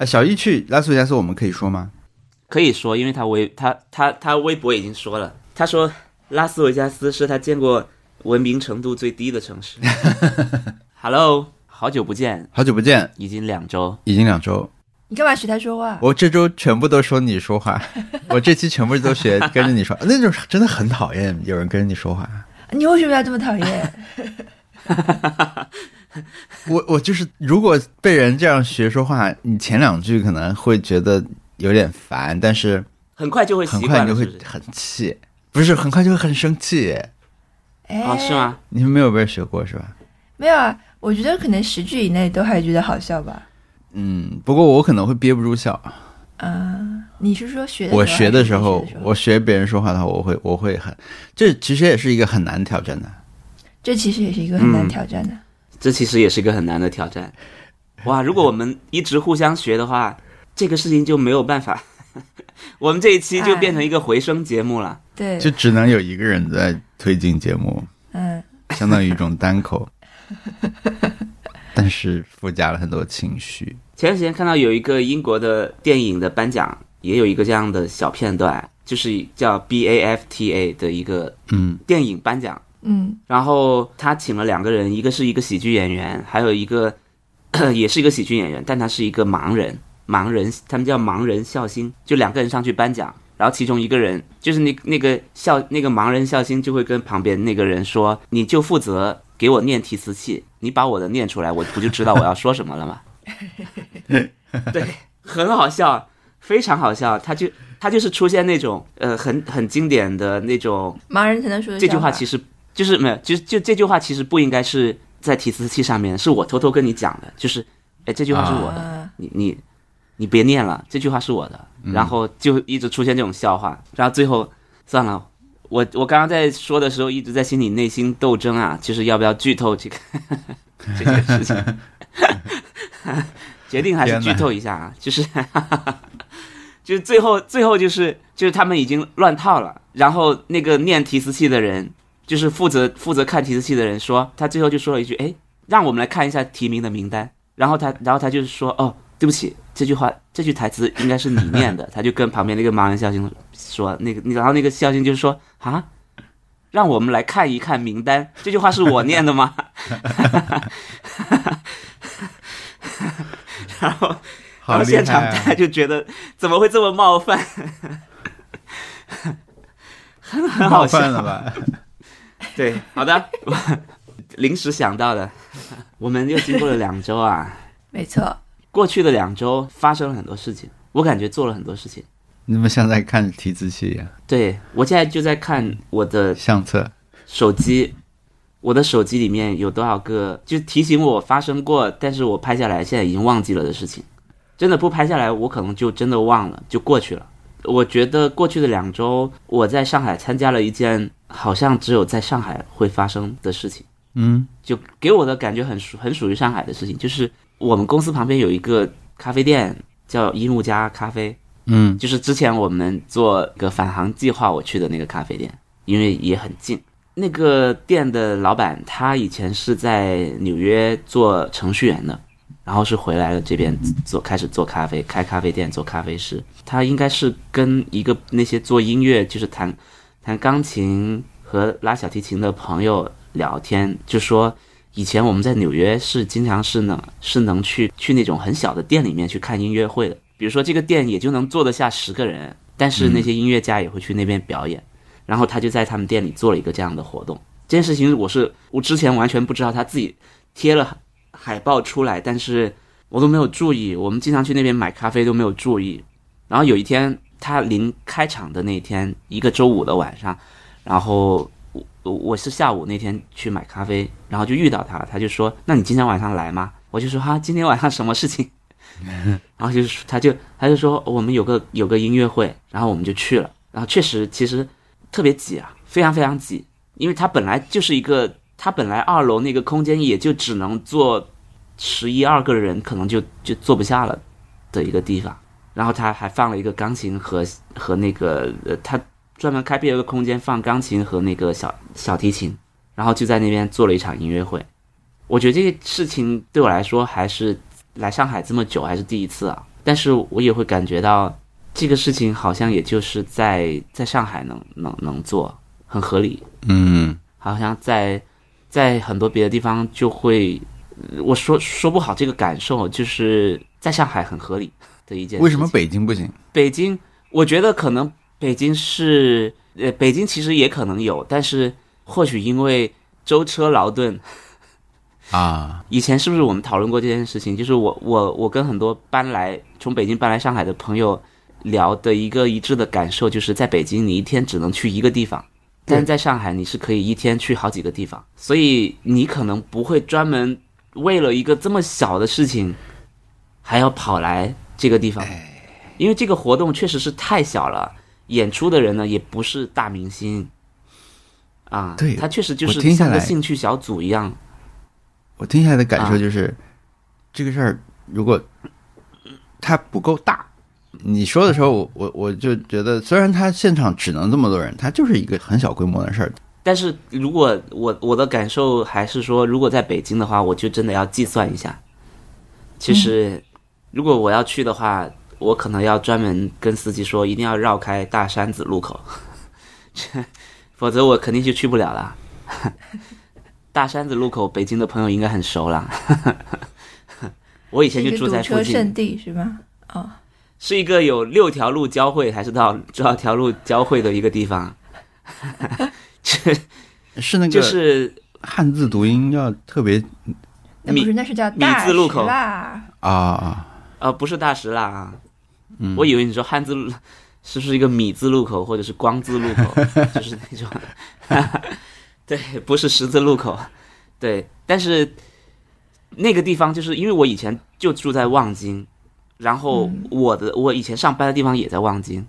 啊，小易去拉斯维加斯，我们可以说吗？可以说，因为他微他他他微博已经说了，他说拉斯维加斯是他见过文明程度最低的城市。Hello，好久不见，好久不见，已经两周。已经两周。你干嘛学他说话？我这周全部都说你说话，我这期全部都学跟着你说，那种真的很讨厌有人跟着你说话。你为什么要这么讨厌？我我就是，如果被人这样学说话，你前两句可能会觉得有点烦，但是很快就会习很快就会？很气，不是很快就会很生气。哎，哦，是？吗？你们没有被学过是吧？没有啊，我觉得可能十句以内都还觉得好笑吧。嗯，不过我可能会憋不住笑。嗯，你是说学的我学的时时候，我学别人说话的话，我会我会很，这其实也是一个很难挑战的。这其实也是一个很难嗯挑战的。这其实也是一个很难的挑战。哇，如果我们一直互相学的话，这个事情就没有办法。我们这一期就变成一个回声节目了。对，就只能有一个人在推进节目，嗯，相当于一种单口，但是附加了很多情绪。前段时间看到有一个英国的电影的颁奖，也有一个这样的小片段，就是叫 BAFTA 的一个嗯电影颁奖。嗯然后他请了两个人，一个是一个喜剧演员，还有一个 也是一个喜剧演员，但他是一个盲人，盲人他们叫盲人笑星，就两个人上去颁奖，然后其中一个人就是那那个笑那个盲人笑星就会跟旁边那个人说，你就负责给我念提词器，你把我的念出来，我不就知道我要说什么了吗？对，很好笑，非常好笑，他就他就是出现那种呃很很经典的那种盲人才能说的这句话其实就是没有，其实就这句话其实不应该是在提词器上面，是我偷偷跟你讲的，就是，哎，这句话是我的，啊。你你你别念了，这句话是我的，然后就一直出现这种笑话，然后最后算了，我我刚刚在说的时候一直在心里内心斗争啊，就是要不要剧透这个这件事情 决定还是剧透一下啊，就是就是最后最后就是就是他们已经乱套了，然后那个念提词器的人，就是负责负责看提词器的人说，他最后就说了一句，哎，让我们来看一下提名的名单，然后他然后他就是说，哦，对不起，这句话这句台词应该是你念的，他就跟旁边那个盲人笑星说，那个然后那个笑星就是说啊。让我们来看一看名单，这句话是我念的吗？然后然后现场！大家就觉得怎么会这么冒犯，很很好笑吧？对，好的，我 临时想到的，我们又经过了两周啊，没错，过去的两周发生了很多事情，我感觉做了很多事情。你怎么像在看提词器一样，对我现在就在看我的相册。手机，我的手机里面有多少个，就提醒我发生过，但是我拍下来现在已经忘记了的事情。真的不拍下来，我可能就真的忘了，就过去了。我觉得过去的两周，我在上海参加了一件好像只有在上海会发生的事情。嗯就给我的感觉很属很属于上海的事情，就是我们公司旁边有一个咖啡店叫鹦鹉家咖啡，嗯就是之前我们做个返航计划我去的那个咖啡店，因为也很近。那个店的老板他以前是在纽约做程序员的，然后是回来了这边做开始做咖啡，开咖啡店做咖啡师。他应该是跟一个那些做音乐就是弹弹钢琴和拉小提琴的朋友聊天，就说以前我们在纽约是经常是能是能去去那种很小的店里面去看音乐会的，比如说这个店也就能坐得下十个人，但是那些音乐家也会去那边表演，然后他就在他们店里做了一个这样的活动。这件事情我是我之前完全不知道，他自己贴了海报出来，但是我都没有注意。我们经常去那边买咖啡都没有注意。然后有一天他临开场的那天，一个周五的晚上，然后我我是下午那天去买咖啡，然后就遇到他了，他就说：“那你今天晚上来吗？”我就说：“哈、今天晚上什么事情？” 然后就是他就他就说我们有个有个音乐会，然后我们就去了。然后确实其实特别挤啊，非常非常挤，因为他本来就是一个，他本来二楼那个空间也就只能坐十一二个人，可能就就坐不下了的一个地方。然后他还放了一个钢琴和和那个呃，他专门开辟了一个空间放钢琴和那个小小提琴，然后就在那边做了一场音乐会。我觉得这个事情对我来说还是来上海这么久还是第一次啊，但是我也会感觉到这个事情好像也就是在在上海能能能做，很合理。嗯，好像在在很多别的地方就会，呃我说说不好这个感受，就是在上海很合理的一件事。为什么北京不行？北京？我觉得可能北京是呃，北京其实也可能有，但是或许因为舟车劳顿，啊，以前是不是我们讨论过这件事情？就是我我我跟很多搬来从北京搬来上海的朋友聊的一个一致的感受，就是在北京你一天只能去一个地方，但是在上海你是可以一天去好几个地方，所以你可能不会专门为了一个这么小的事情还要跑来这个地方，因为这个活动确实是太小了，演出的人呢也不是大明星。啊，对他确实就是我听下来像个兴趣小组一样，我听下来的感受啊就是，这个事儿如果它不够大，你说的时候，我我我就觉得，虽然他现场只能这么多人，它就是一个很小规模的事儿。但是如果我我的感受还是说，如果在北京的话，我就真的要计算一下。其实，如果我要去的话，我可能要专门跟司机说，一定要绕开大山子路口，否则我肯定就去不了了。大山子路口，北京的朋友应该很熟了。我以前就住在附近，车圣地是吗？哦，是一个有六条路交汇还是到多少条路交汇的一个地方。这是那个就是汉字读音要特别米那不是，那是叫米大字路口石啦。啊啊，呃，不是大石啦啊，嗯。我以为你说汉字路是不是一个米字路口或者是光字路口，就是那种，对，不是十字路口，对，但是那个地方就是因为我以前就住在望京，然后我的我以前上班的地方也在望京，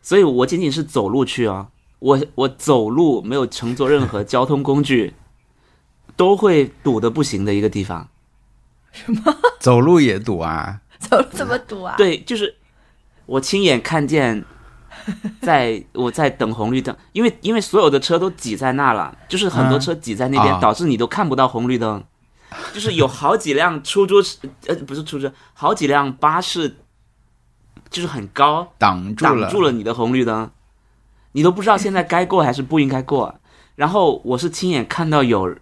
所以我仅仅是走路去哦，我我走路没有乘坐任何交通工具，都会堵的不行的一个地方。什么？走路也堵啊。走 路怎么堵啊？，对，就是我亲眼看见，在我在等红绿灯，因为因为所有的车都挤在那了，就是很多嗯车挤在那边，啊导致你都看不到红绿灯。就是有好几辆出租车，呃，不是出租车，好几辆巴士，就是很高，挡住了，挡住了你的红绿灯，你都不知道现在该过还是不应该过。然后我是亲眼看到有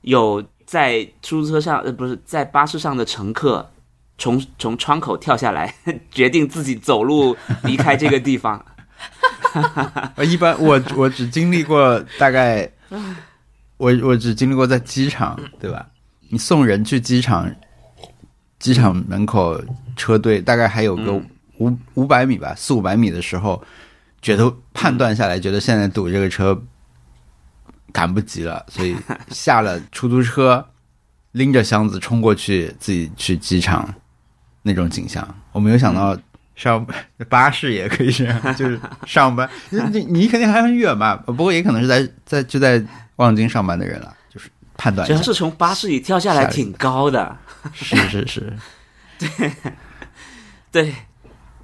有在出租车上，呃，不是在巴士上的乘客从从窗口跳下来，决定自己走路 离开这个地方。呃，一般我我只经历过大概，我我只经历过在机场，对吧？你送人去机场，机场门口车队大概还有个嗯五五百米吧，四五百米的时候，觉得判断下来，觉得现在堵这个车赶不及了，所以下了出租车，拎着箱子冲过去，自己去机场那种景象。我没有想到上巴士也可以这样，就是上班，你你你肯定还很远吧，不过也可能是在在就在望京上班的人了，就是判断主要是从巴士里跳下来挺高的，是是是，对对，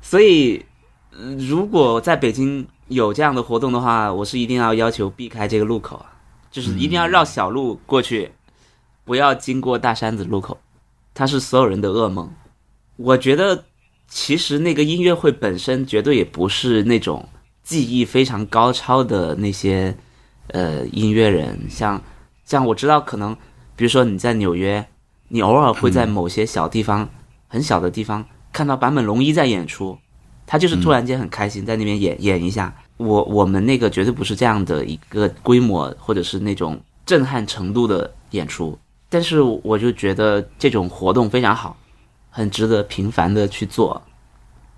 所以、呃如果在北京有这样的活动的话，我是一定要要求避开这个路口啊，就是一定要绕小路过去，不要经过大山子路口，它是所有人的噩梦。我觉得其实那个音乐会本身绝对也不是那种技艺非常高超的那些呃音乐人，像像我知道可能，比如说你在纽约，你偶尔会在某些小地方、很小的地方看到坂本龙一在演出，他就是突然间很开心在那边演、演一下。我我们那个绝对不是这样的一个规模或者是那种震撼程度的演出，但是我就觉得这种活动非常好，很值得频繁的去做，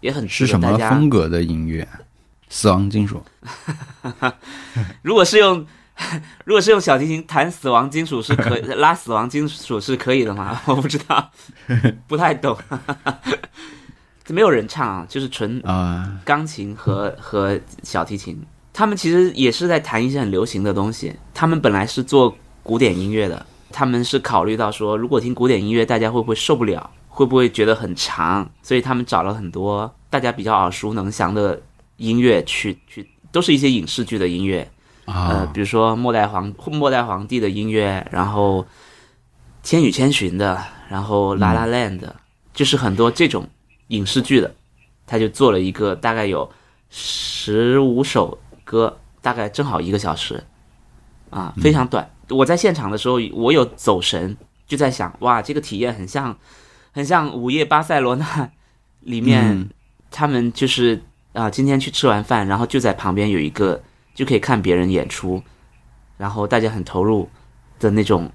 也很是什么。风格的音乐？死亡金属 如果是用 如果是用小提琴弹死亡金属是可 拉死亡金属是可以的吗？我不知道，不太懂。没有人唱啊，就是纯啊、钢琴和和小提琴，他们其实也是在弹一些很流行的东西。他们本来是做古典音乐的，他们是考虑到说，如果听古典音乐，大家会不会受不了？会不会觉得很长？所以他们找了很多大家比较耳熟能详的音乐去去，都是一些影视剧的音乐，呃，啊，比如说末代皇末代皇帝的音乐，然后千与千寻的，然后 La La Land，、就是很多这种影视剧的，他就做了一个大概有十五首歌，大概正好一个小时，啊，非常短。我在现场的时候，我有走神，就在想，哇，这个体验很像，很像《午夜巴塞罗那 》里面、嗯他们就是啊，今天去吃完饭，然后就在旁边有一个就可以看别人演出，然后大家很投入的那种。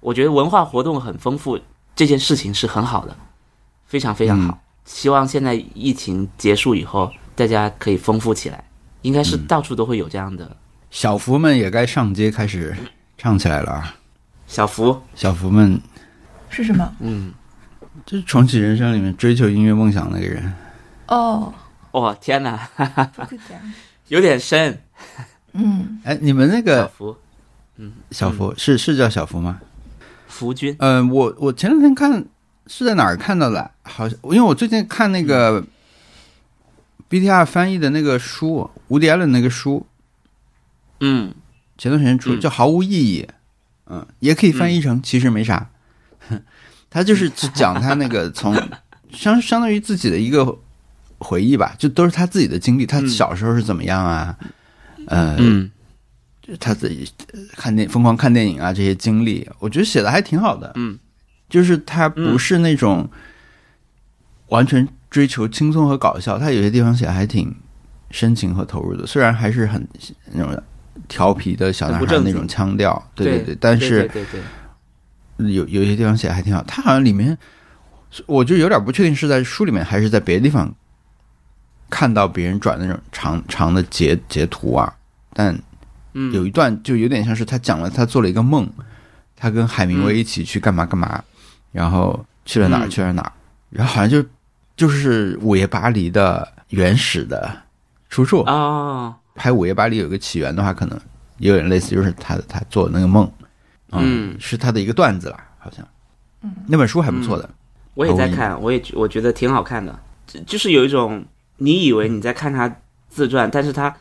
我觉得文化活动很丰富，这件事情是很好的，非常非常好。希望现在疫情结束以后，大家可以丰富起来，应该是到处都会有这样的小福们也该上街开始唱起来了啊！小福。小福们是什么？嗯，就是重启人生里面追求音乐梦想那个人，哦，哇、天哪。有点深。嗯，哎，你们那个小福，嗯，小福、是是叫小福吗？福君，嗯、我我前两天看是在哪儿看到的？好像因为我最近看那个 BTR 翻译的那个书，伍迪·艾伦那个书，嗯。前段时间出，嗯。叫《毫无意义》，嗯，也可以翻译成其实没啥。他就是只讲他那个 从相相当于自己的一个回忆吧，就都是他自己的经历，他嗯小时候是怎么样啊？呃，嗯他自己呃看电疯狂看电影啊这些经历，我觉得写的还挺好的。嗯，就是他不是那种完全追求轻松和搞笑，他有些地方写的还挺深情和投入的，虽然还是很那种调皮的小男孩那种腔调，对对对，但是对对对对有有些地方写的还挺好。他好像里面，我就有点不确定是在书里面还是在别的地方看到别人转那种长长的截截图啊，但嗯，有一段就有点像是他讲了他做了一个梦，他跟海明威一起去干嘛干嘛，然后去了哪儿嗯。去了哪儿，然后好像就就是《午夜巴黎》的原始的出处。哦，拍《午夜巴黎》有一个起源的话，可能也有点类似，就是他他做的那个梦，嗯是他的一个段子啦，好像。嗯，那本书还不错的。我也在看，我也我觉得挺好看的，就就是有一种你以为你在看他自传，但是他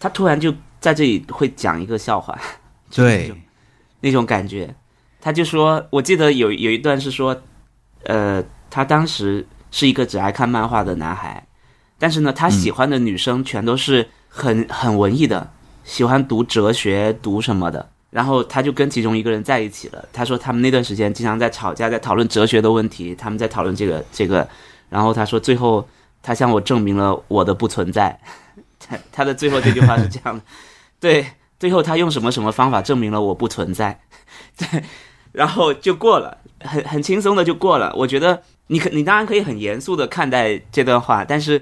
他突然就在这里会讲一个笑话，对，那种感觉。他就说，我记得有有一段是说，呃，他当时是一个只爱看漫画的男孩，但是呢，他喜欢的女生全都是很很文艺的，喜欢读哲学、读什么的。然后他就跟其中一个人在一起了。他说他们那段时间经常在吵架，在讨论哲学的问题，他们在讨论这个这个。然后他说最后他向我证明了我的不存在。他 他的最后这句话是这样的，对，最后他用什么什么方法证明了我不存在，对，然后就过了，很很轻松的就过了。我觉得你可你当然可以很严肃的看待这段话，但是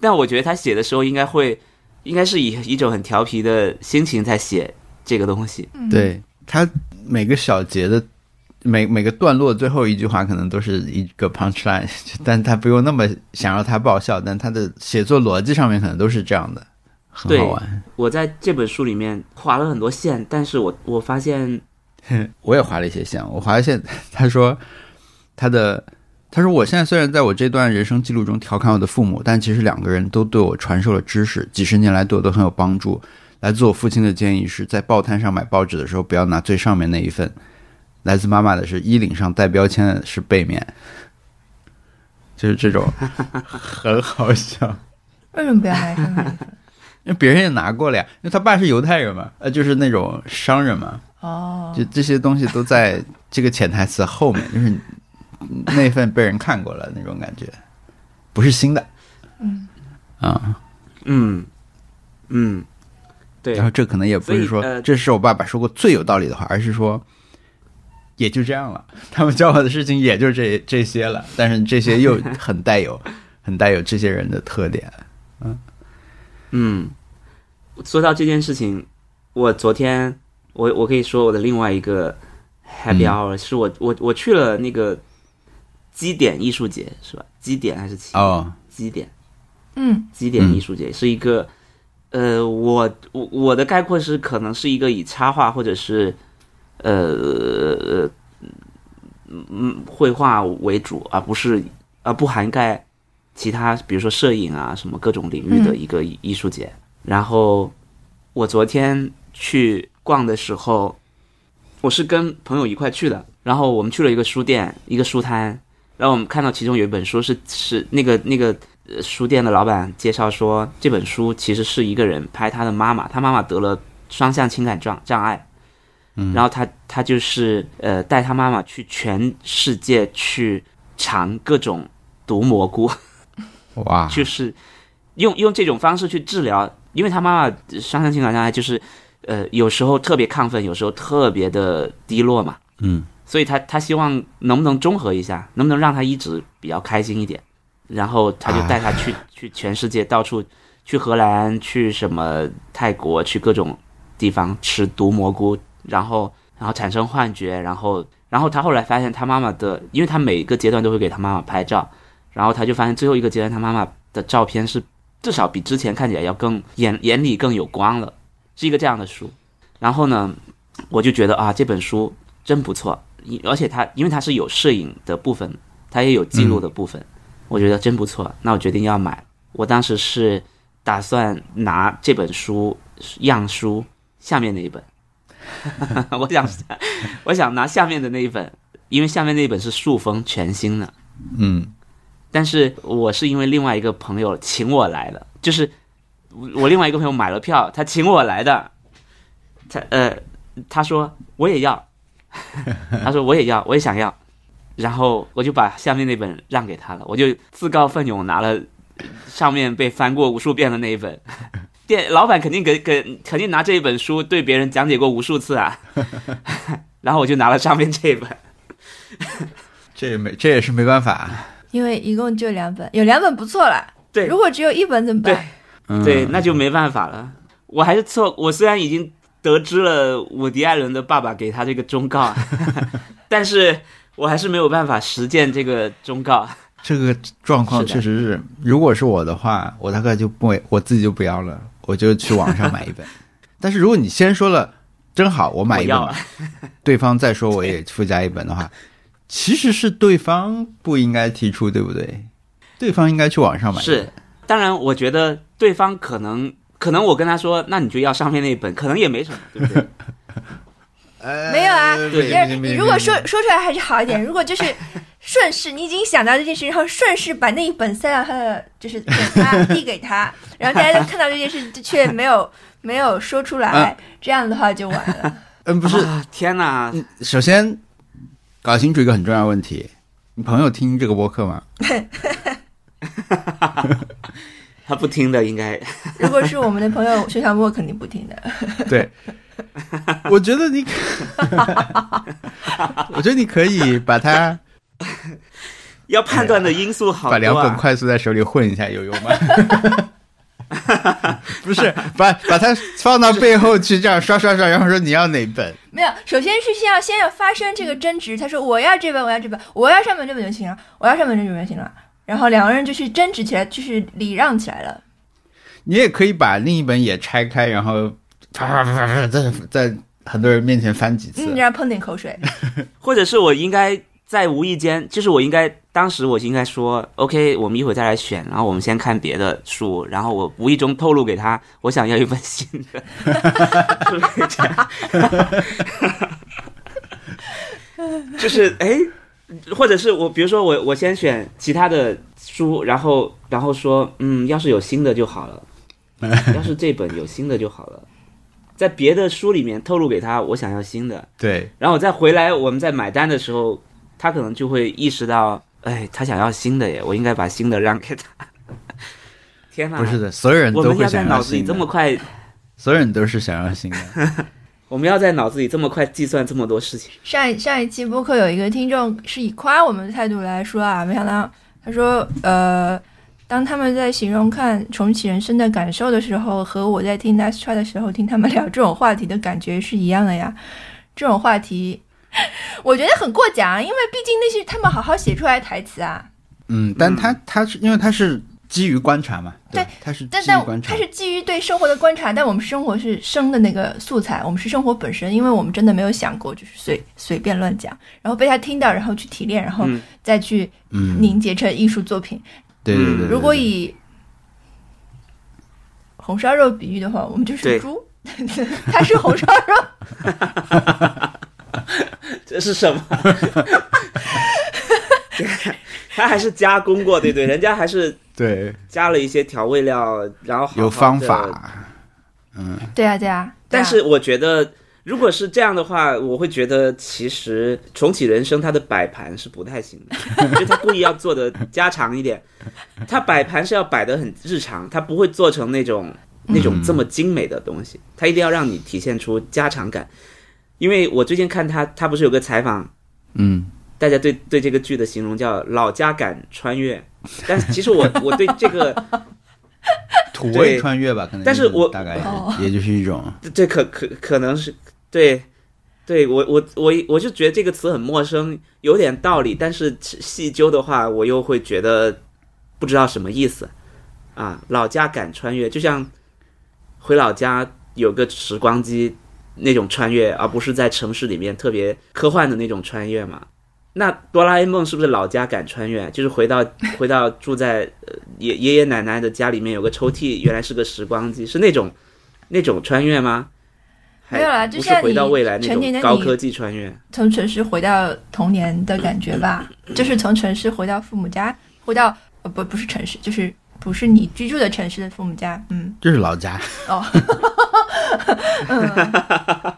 但我觉得他写的时候应该会，应该是以一种很调皮的心情在写这个东西。嗯，对他每个小节的每每个段落最后一句话可能都是一个 punch line，但他不用那么想让他爆笑，但他的写作逻辑上面可能都是这样的，很好玩。我在这本书里面划了很多线，但是我我发现，我也划了一些线，我划了线，他说他的。他说：“我现在虽然在我这段人生记录中调侃我的父母，但其实两个人都对我传授了知识，几十年来对我都很有帮助。来自我父亲的建议是在报摊上买报纸的时候，不要拿最上面那一份；来自妈妈的是衣领上带标签的是背面，就是这种很好笑。为什么不要来看看？因为别人也拿过了呀，因为他爸是犹太人嘛，呃，就是那种商人嘛，哦，就这些东西都在这个潜台词后面，就是那份被人看过了那种感觉，不是新的。嗯。啊。嗯。嗯，对。然，后这可能也不是说呃这是我爸爸说过最有道理的话，而是说也就这样了。他们教我的事情也就这这些了，但是这些又很带有 很带有这些人的特点。嗯。嗯，说到这件事情，我昨天我我可以说我的另外一个 happy 嗯。hour、是我我我去了那个基点艺术节是吧？基点还是起？哦，基点。嗯。基点艺术节、是一个呃，我我我的概括是可能是一个以插画或者是呃嗯嗯绘画为主，而不是而不涵盖其他，比如说摄影啊什么各种领域的一个艺艺术节。然后我昨天去逛的时候，我是跟朋友一块去的，然后我们去了一个书店，一个书摊，然后我们看到其中有一本书是是那个那个呃书店的老板介绍说，这本书其实是一个人拍他的妈妈，他妈妈得了双向情感障障碍，嗯，然后他他就是呃带他妈妈去全世界去尝各种毒蘑菇，哇，就是用用这种方式去治疗，因为他妈妈双向情感障碍就是呃有时候特别亢奋，有时候特别的低落嘛，嗯。所以他他希望能不能中和一下，能不能让他一直比较开心一点，然后他就带他去、去全世界到处，去荷兰，去什么泰国，去各种地方吃毒蘑菇，然后然后产生幻觉，然后然后他后来发现他妈妈的，因为他每个阶段都会给他妈妈拍照，然后他就发现最后一个阶段他妈妈的照片是至少比之前看起来要更眼眼里更有光了，是一个这样的书。然后呢，我就觉得啊这本书真不错，而且它因为它是有摄影的部分，它也有记录的部分，我觉得真不错。那我决定要买。我当时是打算拿这本书样书下面那一本，我想我想拿下面的那一本，因为下面那一本是塑封全新的。嗯但是我是因为另外一个朋友请我来的，就是我我另外一个朋友买了票，他请我来的，他呃他说我也要，他说我也要，我也想要，然后我就把下面那本让给他了，我就自告奋勇拿了上面被翻过无数遍的那一本。店老板肯定给给肯定拿这一本书对别人讲解过无数次啊，然后我就拿了上面这一本，这也没这也是没办法。因为一共就两本，有两本不错了。对如果只有一本怎么办？嗯对，那就没办法了。我还是错，我虽然已经得知了伍迪·艾伦的爸爸给他这个忠告，但是我还是没有办法实践这个忠告。这个状况确实是，如果是我的话，我大概就不会，我自己就不要了，我就去网上买一本。但是如果你先说了，真好，我买一本啊，对方再说我也附加一本的话，其实是对方不应该提出，对不对？对方应该去网上买。是，当然，我觉得对方可能可能我跟他说，那你就要上面那一本，可能也没什么，对不对？呃没有啊，对就是你如果说说出来还是好一点。如果就是 顺势，你已经想到这件事，然后顺势把那一本塞到他的，就是给他递给他，然后大家都看到这件事，却没有没有说出来，这样的话就完了。嗯，不是，啊天哪！首先搞清楚一个很重要的问题，你朋友听这个播客吗？他不听的应该如果是我们的朋友学校播，肯定不听的。对，我觉得你，我觉得你可以把它 要判断的因素好。把两本快速在手里混一下，有用吗？不是，把把它放到背后去这样刷刷刷，然后说你要哪本？没有，首先是先要先要发生这个争执。他说我要这本，我要这本，我要上面这本就行了，我要上面这本就行了。然后两个人就是争执起来，就是礼让起来了。你也可以把另一本也拆开，然后啪啪啪啪啪在在很多人面前翻几次。嗯，然后喷点口水。或者是我应该在无意间，就是我应该当时我应该说，OK，我们一会儿再来选，然后我们先看别的书，然后我无意中透露给他，我想要一本新的？就是哎，或者是我，比如说我我先选其他的书，然后然后说，嗯，要是有新的就好了，要是这本有新的就好了，在别的书里面透露给他，我想要新的。对，然后我再回来，我们在买单的时候，他可能就会意识到，哎，他想要新的耶，我应该把新的让给他。天哪！不是的，所有人都会想要脑子里新的，这么快，所有人都是想要新的。我们要在脑子里这么快计算这么多事情。上一上一期播客有一个听众是以夸我们的态度来说啊，没想到他说，呃，当他们在形容看重启人生的感受的时候，和我在听 Nice Try 的时候听他们聊这种话题的感觉是一样的呀。这种话题，我觉得很过奖，因为毕竟那是他们好好写出来的台词啊。嗯，但他他是因为他是基于观察嘛，对吧，他是但但基于观察他，是基于对生活的观察，但我们生活是生的那个素材，我们是生活本身，因为我们真的没有想过，就是随随便乱讲，然后被他听到，然后去提炼，然后嗯再去嗯，凝结成艺术作品。对对对对，如果以红烧肉比喻的话，我们就是猪，它是红烧肉，这是什么？它还是加工过，对对，人家还是对，加了一些调味料，然后好好有方地法。对啊，对啊。对啊。但是我觉得，如果是这样的话，我会觉得其实重启人生它的摆盘是不太行的，就他故意要做的加长一点，他摆盘是要摆的很日常，他不会做成那种那种这么精美的东西，他一定要让你体现出家常感。因为我最近看他，他不是有个采访，嗯，大家对对这个剧的形容叫“老家感穿越”，但其实我 我对这个土味穿越吧，可能。但是我大概哦也就是一种，这可可可能是对，对我我我我就觉得这个词很陌生，有点道理，但是细究的话，我又会觉得不知道什么意思啊。老家敢穿越，就像回老家有个时光机那种穿越，而不是在城市里面特别科幻的那种穿越嘛。那哆啦 A 梦是不是老家敢穿越？就是回到回到住在爷爷爷奶奶的家里面有个抽屉，原来是个时光机，是那种那种穿越吗？还没有啦就是像回到你未来那成年的你种高科技穿越。从城市回到童年的感觉吧，就是从城市回到父母家，回到呃不不是城市，就是不是你居住的城市的父母家，嗯就是老家。哦，嗯，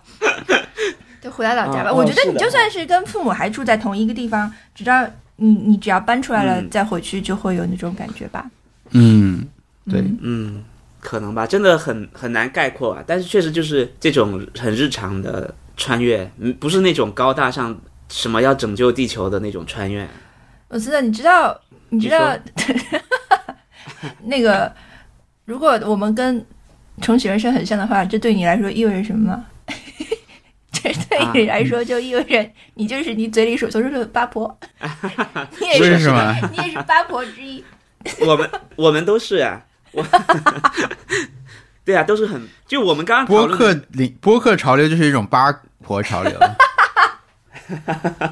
就回到老家吧。哦我觉得你就算是跟父母还住在同一个地方，只要你你只要搬出来了、嗯再回去，就会有那种感觉吧。嗯，对嗯嗯，可能吧，真的很很难概括啊。但是确实就是这种很日常的穿越，嗯，不是那种高大上什么要拯救地球的那种穿越。我知道，你知道，你知道，那个，如果我们跟重启人生很像的话，这对你来说意味着什么吗？这对你来说就意味着你就是你嘴里所说的八婆，你也是，为什么？你也是八婆之一。我们我们都是啊，我 对啊，都是很就我们刚刚讨播论客领播客潮流就是一种八婆潮流。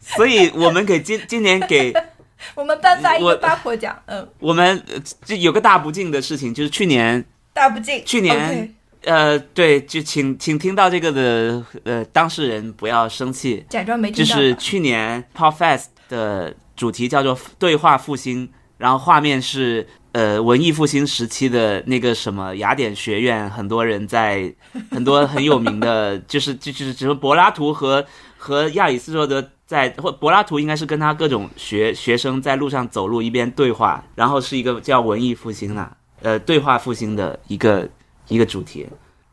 所以我们给今今年给 我们颁发一个八婆奖，嗯，我们呃这有个大不敬的事情，就是去年大不敬。去年呃对，就请请听到这个的呃当事人不要生气，假装没就听到。就是去年 Pop Fest 的主题叫做对话复兴，然后画面是呃文艺复兴时期的那个什么雅典学院，很多人在 很多很有名的，就是就就是什么柏拉图和和亚里士多德在或柏拉图应该是跟他各种学学生在路上走路一边对话，然后是一个叫文艺复兴啦，呃对话复兴的一个一个主题。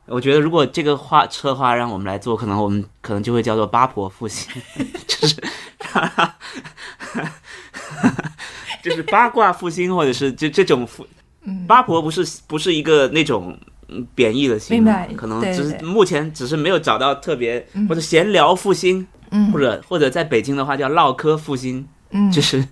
我觉得如果这个话策划让我们来做，可能我们可能就会叫做八婆复兴，就是 就是八卦复兴，或者是就这种复嗯。八婆不是不是一个那种嗯贬义的形容，明白可能只是对对目前只是没有找到特别嗯。或者闲聊复兴，嗯。或者或者在北京的话叫唠嗑复兴，嗯，就是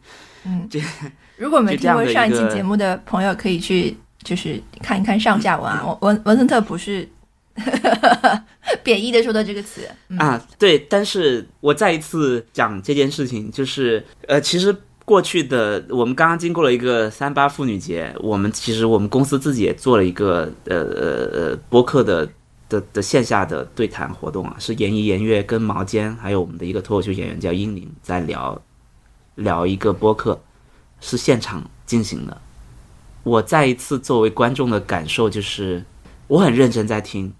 如果没听过上一期节目的朋友，可以去就是看一看上下文啊。文文文森特不是 贬义的说的这个词，嗯、啊，对，但是我再一次讲这件事情，就是呃，其实过去的我们刚刚经过了一个三八妇女节，我们其实我们公司自己也做了一个呃呃呃播客的的的线下的对谈活动啊，是严怡、严月跟毛尖，还有我们的一个脱口秀演员叫英玲在聊聊一个播客，是现场进行的。我再一次作为观众的感受就是，我很认真在听，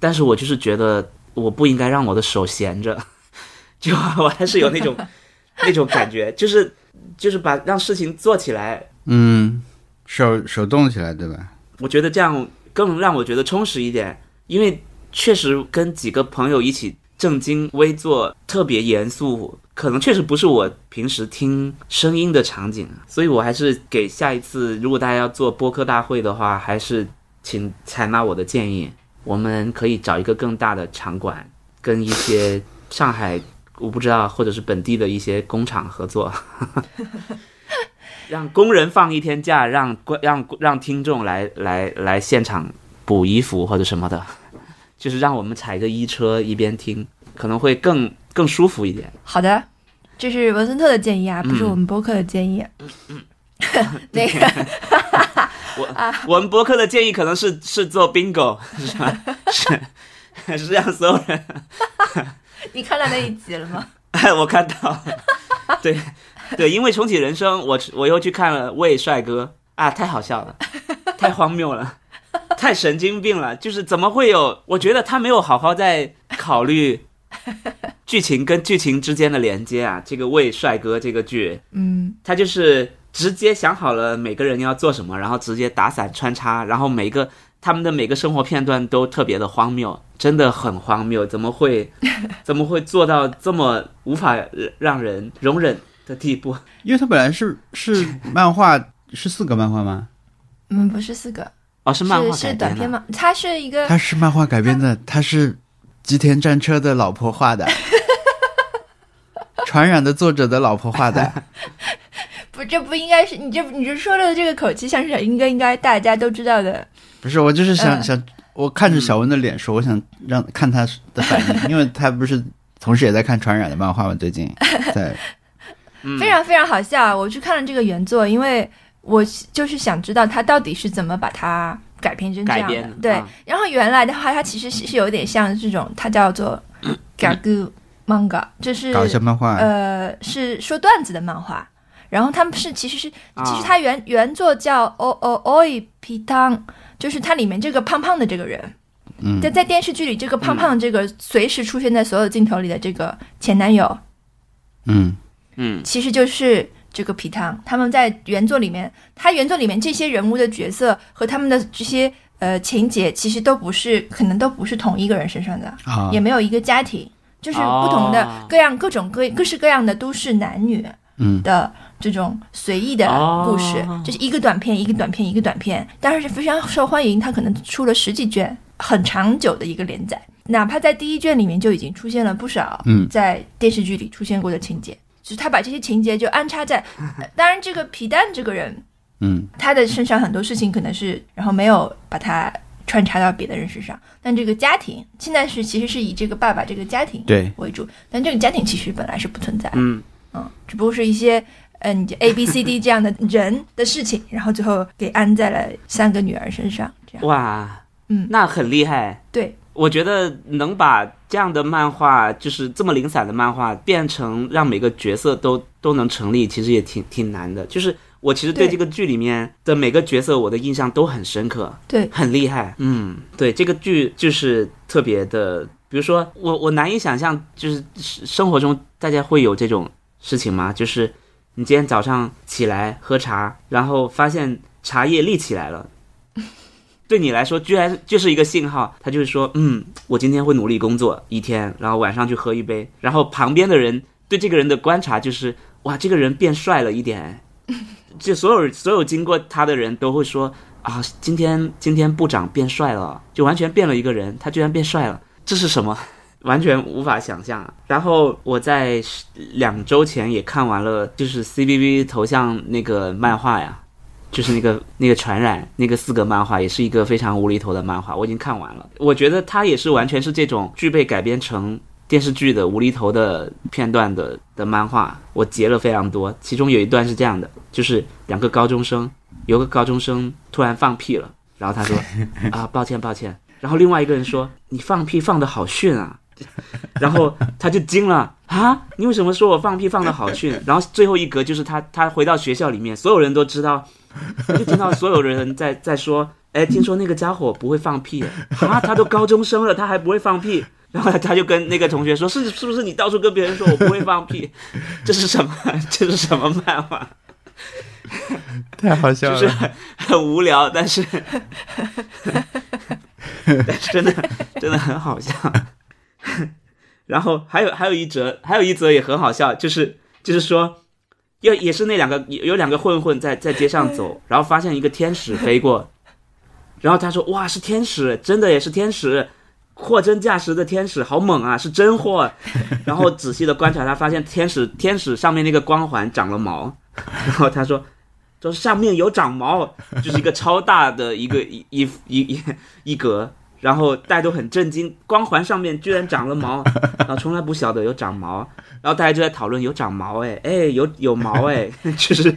但是我就是觉得我不应该让我的手闲着，就我还是有那种 那种感觉，就是就是把让事情做起来，嗯，手手动起来，对吧？我觉得这样更让我觉得充实一点，因为确实跟几个朋友一起正襟危坐，特别严肃，可能确实不是我平时听声音的场景，所以我还是给下一次如果大家要做播客大会的话，还是请采纳我的建议，我们可以找一个更大的场馆，跟一些上海我不知道或者是本地的一些工厂合作。让工人放一天假，让让让听众来来来现场补衣服或者什么的，就是让我们踩个衣车一边听，可能会更更舒服一点。好的，这是文森特的建议啊，不是嗯我们播客的建议。嗯嗯 那个我我们博客的建议可能是是做 bingo 是吧？是 是让所有人，你看到那一集了吗？我看到了，对，对，因为重启人生，我我又去看了《魏帅哥》啊，太好笑了，太荒谬了，太神经病了，就是怎么会有？我觉得他没有好好在考虑 剧情跟剧情之间的连接啊。这个《为帅哥》这个剧，嗯，他就是直接想好了每个人要做什么，然后直接打散穿插，然后每个他们的每个生活片段都特别的荒谬，真的很荒谬，怎么会 怎么会做到这么无法让人容忍的地步？因为它本来是是漫画，是四个漫画吗？嗯，不是四个，哦，是漫画是改编的。是短片吗？它是一个它是漫画改编的，它是吉田战车的老婆画的，传染的作者的老婆画的。不，这不应该是你这你这说的这个口气，像是应该应该大家都知道的。不是，我就是想、嗯想，我看着小文的脸说，我想让看他的反应，因为他不是同时也在看传染的漫画吗？最近 在嗯非常非常好笑。我去看了这个原作，因为我就是想知道他到底是怎么把它改编成这样的。对，啊然后原来的话，它其实是是有点像这种，它叫做 gag manga，就是搞笑漫画，呃是说段子的漫画。然后他们是其实是啊。其实它原原作叫 o o oi p i t a n 就是它里面这个胖胖的这个人，嗯。在在电视剧里这个胖胖的这个随时出现在所有镜头里的这个前男友，嗯。嗯。其实就是这个皮汤。他们在原作里面，他原作里面这些人物的角色和他们的这些呃情节，其实都不是，可能都不是同一个人身上的，啊也没有一个家庭，就是不同的哦各样、各种各各式各样的都市男女嗯的这种随意的故事，哦就是一个短片一个短片一个短片，当然是非常受欢迎。他可能出了十几卷，很长久的一个连载。哪怕在第一卷里面就已经出现了不少嗯在电视剧里出现过的情节，就是他把这些情节就安插在，呃当然这个皮蛋这个人嗯他的身上很多事情可能是，然后没有把他穿插到别的人身上。但这个家庭现在是其实是以这个爸爸这个家庭对为主，但这个家庭其实本来是不存在，嗯嗯，只不过是一些嗯 A B C D 这样的人的事情，然后最后给安在了三个女儿身上，这样，哇，嗯那很厉害。对，我觉得能把这样的漫画，就是这么零散的漫画，变成让每个角色都都能成立，其实也挺挺难的。就是我其实对对这个剧里面的每个角色，我的印象都很深刻，对，很厉害。嗯，对，这个剧就是特别的，比如说我我难以想象，就是生活中大家会有这种事情吗？就是你今天早上起来喝茶，然后发现茶叶立起来了。对你来说，居然就是一个信号，他就是说，嗯，我今天会努力工作一天，然后晚上去喝一杯，然后旁边的人对这个人的观察就是，哇，这个人变帅了一点，就所有所有经过他的人都会说，啊，今天今天部长变帅了，就完全变了一个人，他居然变帅了，这是什么？完全无法想象。然后我在两周前也看完了，就是 CBV 头像那个漫画呀，就是那个那个传染那个四格漫画，也是一个非常无厘头的漫画，我已经看完了。我觉得它也是完全是这种具备改编成电视剧的无厘头的片段的的漫画，我截了非常多。其中有一段是这样的，就是两个高中生，有个高中生突然放屁了，然后他说啊抱歉抱歉，然后另外一个人说你放屁放的好逊啊。然后他就惊了啊！你为什么说我放屁放的好逊？然后最后一格就是他，他回到学校里面，所有人都知道，就听到所有人在在说，哎，听说那个家伙不会放屁 啊，他都高中生了，他还不会放屁。然后他就跟那个同学说：“是是不是你到处跟别人说我不会放屁？这是什么？这是什么漫画？太好笑就是很很无聊，但是但是真的真的很好笑。然后还有还有一则还有一则也很好笑，就是就是说，要也是那两个有有两个混混在在街上走，然后发现一个天使飞过，然后他说：“哇，是天使，真的也是天使。”货真价实的天使，好猛啊，是真货。然后仔细的观察，他发现天使天使上面那个光环长了毛，然后他说，说上面有长毛，就是一个超大的一个一一一一一格，然后大家都很震惊，光环上面居然长了毛，然后从来不晓得有长毛，然后大家就在讨论有长毛哎哎有有毛哎，就是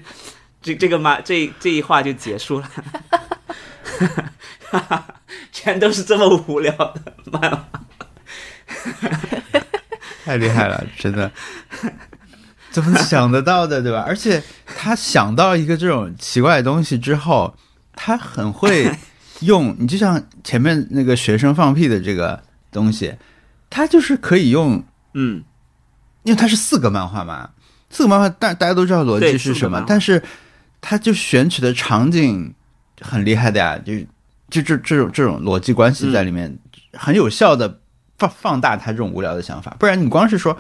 这这个嘛这这一话就结束了。全都是这么无聊的漫画，太厉害了，真的。怎么想得到的，对吧？而且他想到一个这种奇怪的东西之后，他很会用。你就像前面那个学生放屁的这个东西，它就是可以用，嗯，因为它是四个漫画嘛，四个漫画，大大家都知道逻辑是什么，但是它就选取的场景很厉害的呀，就就这这种这种逻辑关系在里面，很有效的放放大他这种无聊的想法。不然你光是说。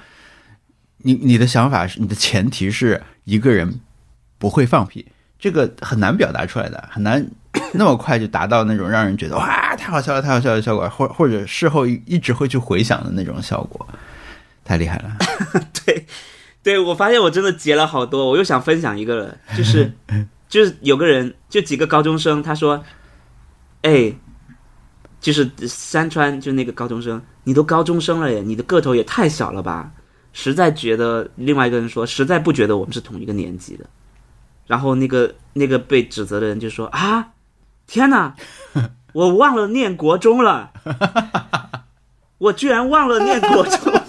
你你的想法是你的前提是一个人不会放屁，这个很难表达出来的，很难 那么快就达到那种让人觉得哇太好笑了太好笑的效果，或或者事后一直会去回想的那种效果，太厉害了。对，对我发现我真的截了好多，我又想分享一个了，就是 就是有个人就几个高中生，他说，哎，就是山川就那个高中生，你都高中生了耶，你的个头也太小了吧。实在觉得另外一个人说，实在不觉得我们是同一个年级的。然后那个那个被指责的人就说：“啊，天哪，我忘了念国中了，我居然忘了念国中。”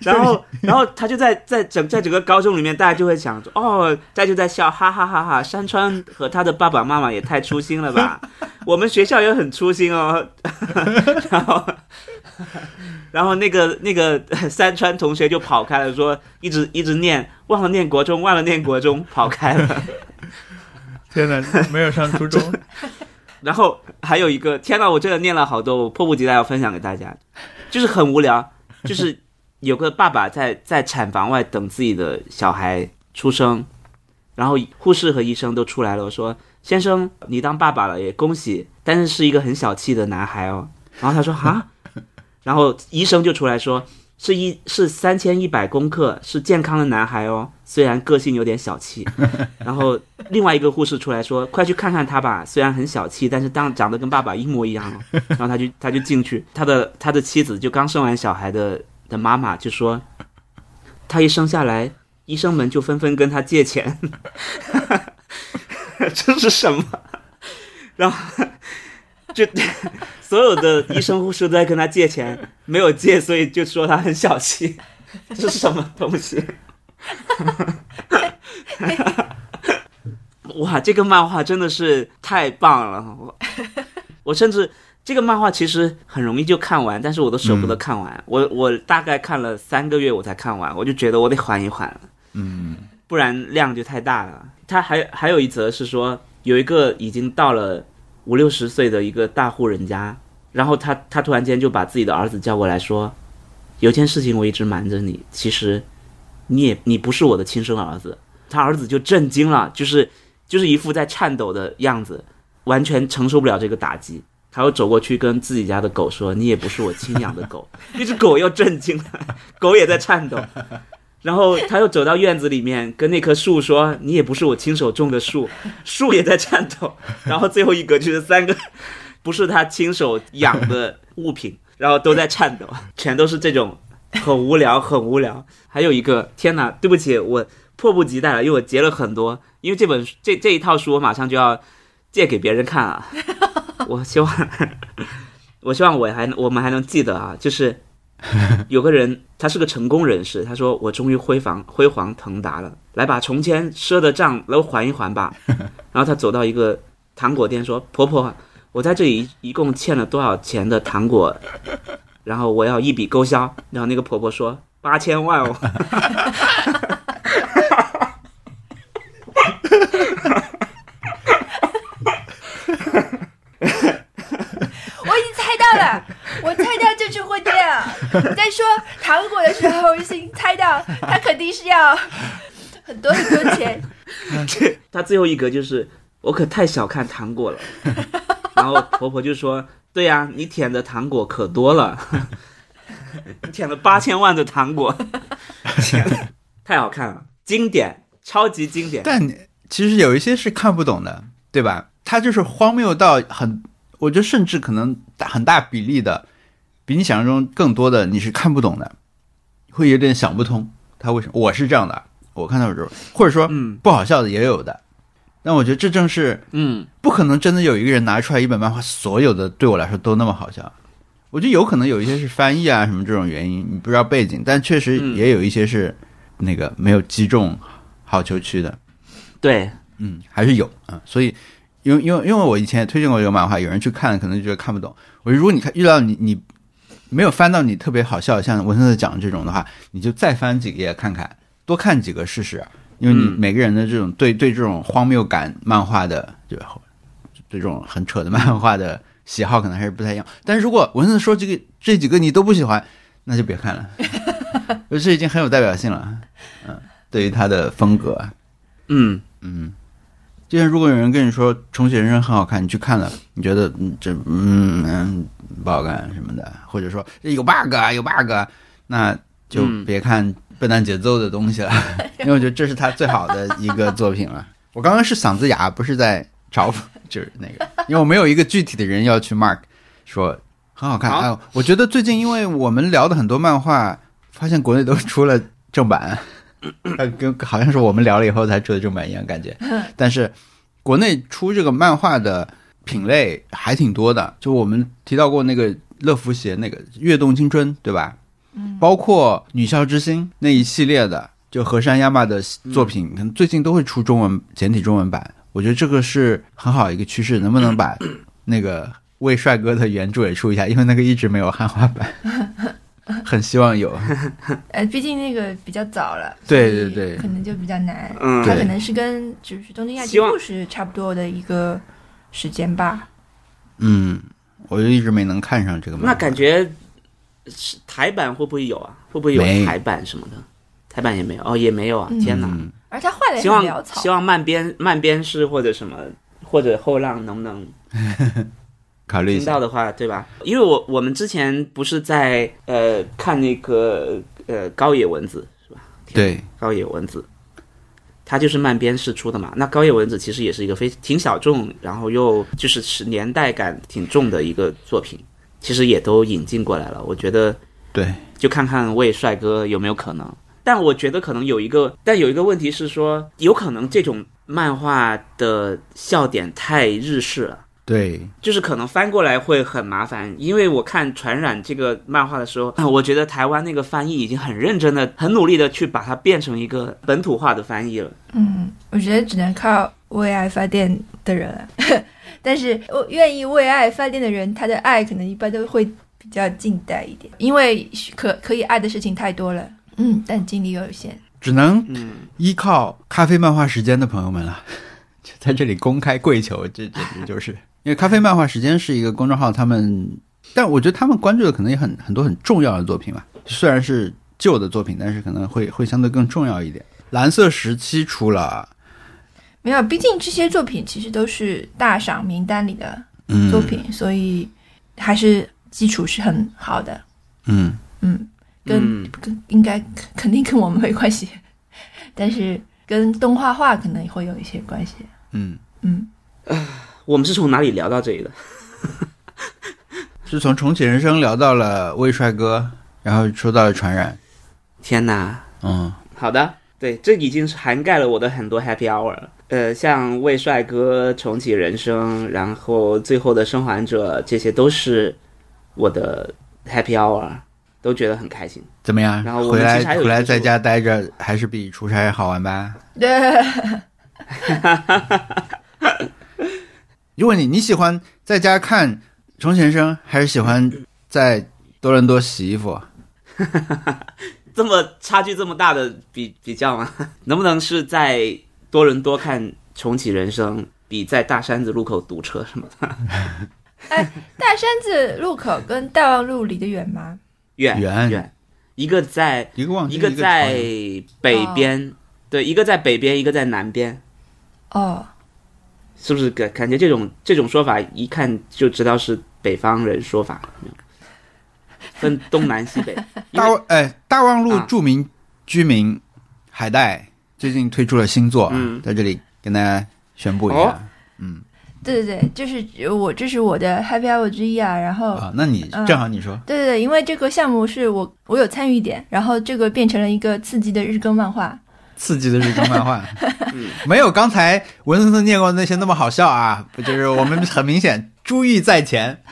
然后，然后他就在在整在整个高中里面，大家就会想说，哦，大家就在笑，哈哈哈哈！山川和他的爸爸妈妈也太粗心了吧？我们学校也很粗心哦。然后，然后那个那个三川同学就跑开了，说一直一直念，忘了念国中，忘了念国中，跑开了。天哪，没有上初中。然后还有一个，天哪，我真的念了好多，我迫不及待要分享给大家，就是很无聊，就是。有个爸爸在 在产房外等自己的小孩出生，然后护士和医生都出来了，说：“先生，你当爸爸了，也恭喜，但是是一个很小气的男孩哦。”然后他说：“哈。”然后医生就出来说：“是一是三千一百公克，是健康的男孩哦，虽然个性有点小气。”然后另外一个护士出来说：“快去看看他吧，虽然很小气，但是当长得跟爸爸一模一样。”然后他就他就进去，他的他的妻子就刚生完小孩的。的妈妈就说：“他一生下来，医生们就纷纷跟他借钱，这是什么？然后 就所有的医生护士都在跟他借钱，没有借，所以就说他很小气。这是什么东西？哇，这个漫画真的是太棒了！我我甚至。”这个漫画其实很容易就看完，但是我都舍不得看完。我我大概看了三个月我才看完，我就觉得我得缓一缓，嗯，不然量就太大了。他还还有一则是说，有一个已经到了五六十岁的一个大户人家，然后他他突然间就把自己的儿子叫过来说，有件事情我一直瞒着你，其实你也你不是我的亲生儿子。他儿子就震惊了，就是就是一副在颤抖的样子，完全承受不了这个打击。他又走过去跟自己家的狗说：“你也不是我亲养的狗。”那只狗又震惊了，狗也在颤抖。然后他又走到院子里面，跟那棵树说：“你也不是我亲手种的树。”树也在颤抖。然后最后一格就是三个，不是他亲手养的物品，然后都在颤抖，全都是这种很无聊，很无聊。还有一个，天哪！对不起，我迫不及待了，因为我截了很多，因为这本这这一套书我马上就要借给别人看啊。我希望，我希望我还我们还能记得啊，就是 有个人，他是个成功人士，他说我终于辉煌辉煌腾达了，来把从前赊的账都还一还吧。然后他走到一个糖果店，说：“婆婆，我在这里一共欠了多少钱的糖果？然后我要一笔勾销。”然后那个婆婆说：“八千万哦。”我猜到这就会这样。在说 糖果的时候，我已经猜到他肯定是要很多很多钱。他最后一格就是我可太小看糖果了。然后婆婆就说：“对呀，你舔的糖果可多了，你舔了八千万的糖果，太好看了，经典，超级经典。”但其实有一些是看不懂的，对吧？他就是荒谬到很，我觉得甚至可能很大比例的。比你想象中更多的你是看不懂的，会有点想不通他为什么我是这样的，我看到的时候，或者说不好笑的也有的，但我觉得这正是嗯，不可能真的有一个人拿出来一本漫画，所有的对我来说都那么好笑。我觉得有可能有一些是翻译啊什么这种原因，你不知道背景，但确实嗯也有一些是那个没有击中好球区的，对，嗯，还是有啊。所以因为因为因为我以前也推荐过这个漫画，有人去看可能就觉得看不懂。我觉得如果你看遇到你你没有翻到你特别好笑，像文森特讲这种的话，你就再翻几页看看，多看几个试试。因为你嗯每个人的这种对对这种荒谬感漫画的，就这种很扯的漫画的喜好可能还是不太一样。但是如果文森特说这个这几个你都不喜欢，那就别看了，我这已经很有代表性了。嗯，对于他的风格，嗯，嗯，就像如果有人跟你说《重启人生》很好看，你去看了，你觉得嗯这嗯嗯不好看什么的，或者说有 bug 啊有 bug，啊那就嗯。别看笨蛋节奏的东西了，因为我觉得这是他最好的一个作品了。我刚刚是嗓子哑，不是在嘲讽，就是那个，因为我没有一个具体的人要去 mark 说很好看。好。哎，我觉得最近因为我们聊的很多漫画，发现国内都出了正版，呃跟好像是我们聊了以后才出的正版一样感觉。但是国内出这个漫画的品类还挺多的，就我们提到过那个乐福鞋那个《跃动青春》，对吧？嗯，包括《女校之星》那一系列的，就和山亚马的作品，可能最近都会出中文简体中文版。我觉得这个是很好一个趋势，能不能把那个魏帅哥的原著也出一下？因为那个一直没有汉化版，很希望有。呃，毕竟那个比较早了，对对对可能就比较难。嗯它可能是跟就是《东京爱希望情故事》差不多的一个时间吧。嗯，我就一直没能看上这个。那感觉是台版会不会有啊？会不会有台版什么的？台版也没有哦，也没有啊！嗯天哪！嗯而它画的也希很潦草望希。望慢编慢编式或者什么或者后浪能不能考虑一下听到。的话，对吧？因为我我们之前不是在呃看那个呃高野文子是吧？对，高野文子，他就是漫编式出的嘛。那高野文子其实也是一个非挺小众，然后又就是是年代感挺重的一个作品，其实也都引进过来了。我觉得对，就看看魏帅哥有没有可能。但我觉得可能有一个，但有一个问题是说，有可能这种漫画的笑点太日式了。对，就是可能翻过来会很麻烦，因为我看《传染》这个漫画的时候，我觉得台湾那个翻译已经很认真的、很努力的去把它变成一个本土化的翻译了。嗯，我觉得只能靠为爱发电的人了。但是我愿意为爱发电的人，他的爱可能一般都会比较近代一点，因为可可以爱的事情太多了。嗯，但精力又有限。只能嗯，依靠咖啡漫画时间的朋友们了，就在这里公开跪求，这简直就是因为咖啡漫画时间是一个公众号，他们，但我觉得他们关注的可能也很很多很重要的作品吧，虽然是旧的作品，但是可能会会相对更重要一点。蓝色时期出了，没有，毕竟这些作品其实都是大赏名单里的嗯，作，品，所以还是基础是很好的。嗯，嗯，跟、嗯。跟应该肯定跟我们没关系，但是跟动画化可能会有一些关系。嗯，嗯，我们是从哪里聊到这里的？是从重启人生聊到了魏帅哥，然后说到了传染，天哪！嗯，好的，对，这已经是涵盖了我的很多 happy hour 了。呃，像魏帅哥、重启人生，然后最后的生还者，这些都是我的 happy hour，都觉得很开心。怎么样？然后我回来回来在家待着还是比出差好玩吧？对，如果你你喜欢在家看《重启人生》，还是喜欢在多伦多洗衣服？这么差距这么大的比比较吗？能不能是在多伦多看《重启人生》，比在大山子路口堵车什么的 哎大山子路口跟大望路离得远吗？远远远？一个在一个望一个在北边，对，一个在北边，一个在南边，哦，是不是感感觉这种这种说法一看就知道是北方人说法？分东南西北，大望哎，大望路啊著名居民海带最近推出了新作，嗯在这里跟大家宣布一下。哦对对对，就是我这是我的 happy hour 之一啊。然后，啊，那你嗯正好你说，对对对，因为这个项目是我我有参与一点，然后这个变成了一个刺激的日更漫画，刺激的日更漫画，没有刚才文森特念过的那些那么好笑啊！不 就是我们很明显，珠玉在前，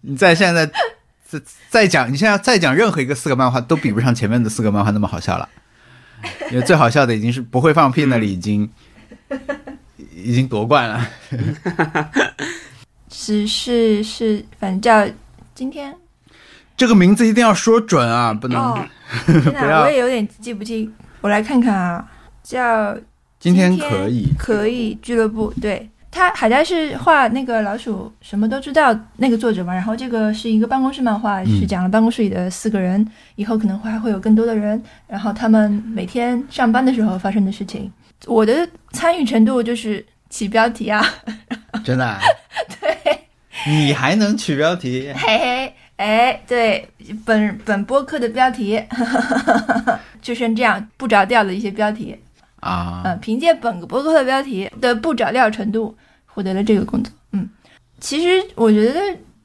你在现在再再讲，你现在再讲任何一个四个漫画都比不上前面的四个漫画那么好笑了。因为最好笑的已经是不会放屁那里已经 已经夺冠了。是是是，反正叫今天这个名字一定要说准啊，不能、哦，不，要我也有点记不清，我来看看啊，叫今天可以。可以俱乐部，对他海带是画那个老鼠什么都知道那个作者嘛，然后这个是一个办公室漫画，嗯是讲了办公室里的四个人，以后可能会还会有更多的人，然后他们每天上班的时候发生的事情。我的参与程度就是起标题啊，真的、啊？对，你还能取标题？嘿嘿，哎，对，本本播客的标题 就剩这样不着调的一些标题，啊？嗯，凭借本个播客的标题的不着调程度获得了这个工作。嗯，其实我觉得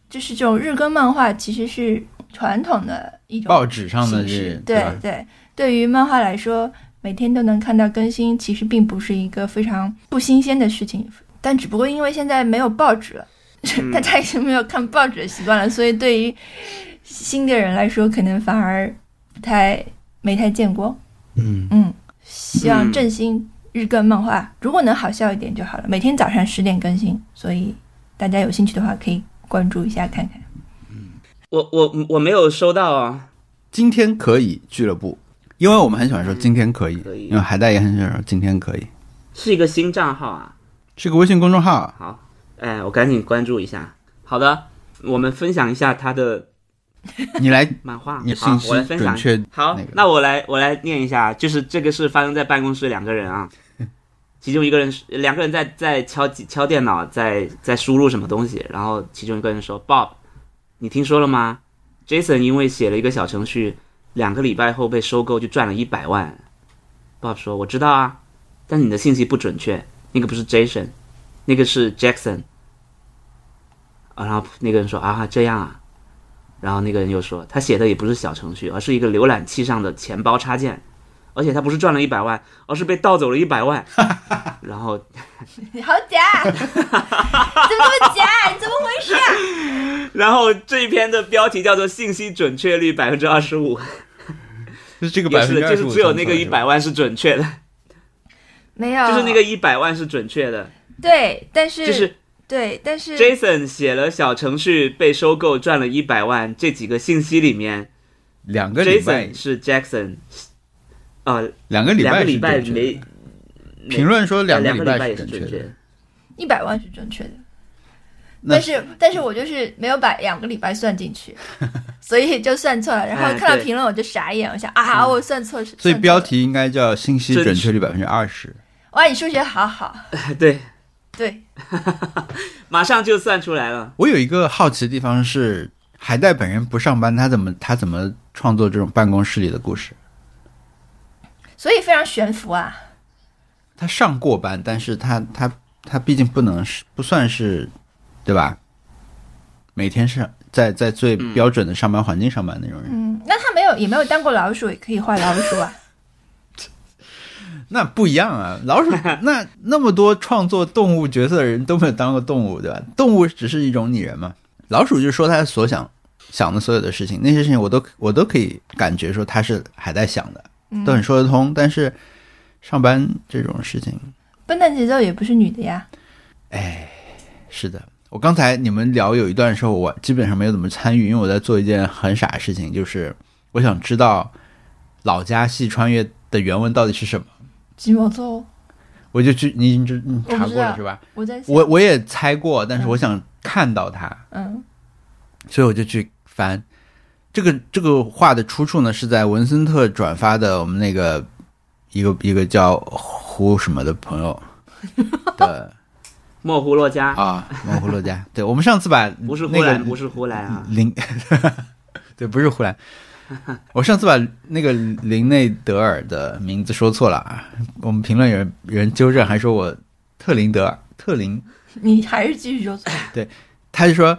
就是这种日更漫画其实是传统的一种报纸上的形式这，对对，对于漫画来说，每天都能看到更新，其实并不是一个非常不新鲜的事情。但只不过因为现在没有报纸 大家已经没有看报纸的习惯了，所以对于新的人来说，可能反而不太没太见过。嗯，嗯，希望嗯振兴日更漫画，如果能好笑一点就好了。每天早上十点更新，所以大家有兴趣的话可以关注一下看看。嗯我我我没有收到啊，今天可以俱乐部，因为我们很喜欢说今天可以，可以因为海带也很喜欢说今天可以，是一个新账号啊。是个微信公众号。好，哎，我赶紧关注一下。好的，我们分享一下他的你来，漫画。你好信，息我来分享。好，那个那我来我来念一下，就是这个是发生在办公室两个人啊，其中一个人是两个人在在敲敲电脑，在在输入什么东西，然后其中一个人说：“Bob，你听说了吗？Jason 因为写了一个小程序，两个礼拜后被收购，就赚了一百万。”Bob 说：“我知道啊，但你的信息不准确，那个不是 Jason，那个是 Jackson。”啊，然后那个人说：“啊，这样啊。”然后那个人又说，他写的也不是小程序，而是一个浏览器上的钱包插件，而且他不是赚了一百万，而是被盗走了一百万。然后，你好假，怎么这么假？你怎么回事啊？然后这一篇的标题叫做“信息准确率百分之二十五就是这个”，百分之二十五，就是只有那个一百万是准确的，没有，就是那个一百万是准确的，对，但是就是对，但是 Jason 写了小程序被收购赚了一百万，这几个信息里面两个礼拜，Jason，是 Jackson，呃，两个礼拜是两个礼拜准确的。没评论说两个礼拜是准确的。一百万是准确的，但是但是我就是没有把两个礼拜算进去，所以就算错了。然后哎看到评论我就傻眼，我想啊，我算错是，所以标题应该叫信息准确率百分之二十。哇，你数学好好，对，对，马上就算出来了。我有一个好奇的地方是，海带本人不上班，他怎么他怎么创作这种办公室里的故事？所以非常悬浮啊。他上过班，但是他他他毕竟不能是不算是，对吧？每天是在在最标准的上班环境上班那种人，嗯，那他没有也没有当过老鼠，也可以画老鼠啊。那不一样啊！老鼠 那那么多创作动物角色的人都没有当过动物，对吧？动物只是一种拟人嘛。老鼠就是说他所想想的所有的事情，那些事情我都我都可以感觉说他是还在想的，嗯都很说得通。但是上班这种事情，笨蛋节奏也不是女的呀。哎是的，我刚才你们聊有一段时候，我基本上没有怎么参与，因为我在做一件很傻的事情，就是我想知道老家戏穿越的原文到底是什么，寂寞奏，我就去，你已经知你查过了是吧？我在我我也猜过，但是我想看到它，嗯所以我就去翻。这个这个话的出处呢，是在文森特转发的我们那个一个一个叫胡什么的朋友 的莫胡洛加啊，莫胡洛加。对我们上次把不是那个呼兰，不是胡兰啊，林，对，不是胡兰。我上次把那个林内德尔的名字说错了啊，我们评论有人有人纠正，还说我特林德尔特林，你还是继续说错。对他就说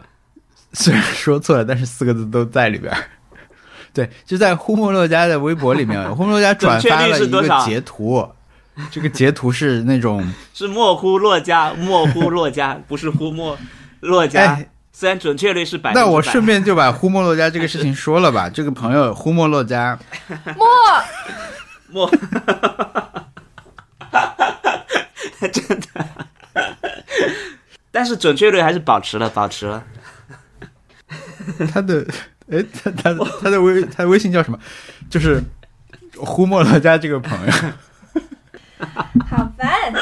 虽然说错了，但是四个字都在里边。对，就在呼莫洛加的微博里面，呼莫洛加转发了一个截图，这个截图是那种是莫呼洛加，莫呼洛加，不是呼莫洛加。哎虽然准确率是百分，那我顺便就把呼莫洛加这个事情说了吧。这个朋友呼莫洛加，莫莫，真的，但是准确率还是保持了，保持了。他的哎，他他他的微他的微信叫什么？就是呼莫洛加这个朋友。好烦。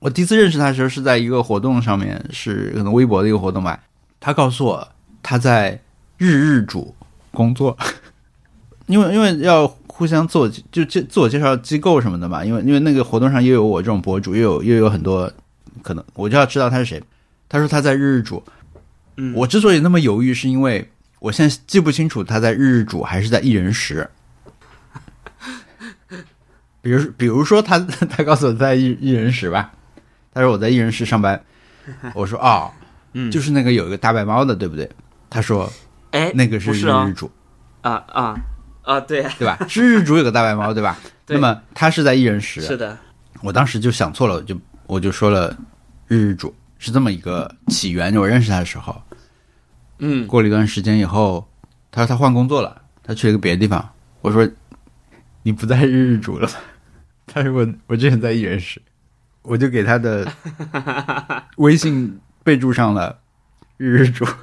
我第一次认识他的时候是在一个活动上面，是可能微博的一个活动吧。他告诉我他在日日主工作，因为因为要互相自我就介自我介绍机构什么的嘛。因为因为那个活动上又有我这种博主，又有又有很多可能，我就要知道他是谁。他说他在日日主，嗯，我之所以那么犹豫，是因为我现在记不清楚他在日日主还是在一人食。比如比如说他他告诉我在一一人食吧，他说我在一人室上班，我说哦，嗯就是那个有一个大白猫的，对不对？他说哎，那个是哦日主，啊啊啊，对，对吧？是日日主有个大白猫，对吧？对那么他是在一人室，是的，我当时就想错了，我就我就说了日日主是这么一个起源。我认识他的时候，嗯，过了一段时间以后，他说他换工作了，他去了一个别的地方。我说你不在日日主了吗？他说我我之前在一人食，我就给他的 微信备注上了日日主。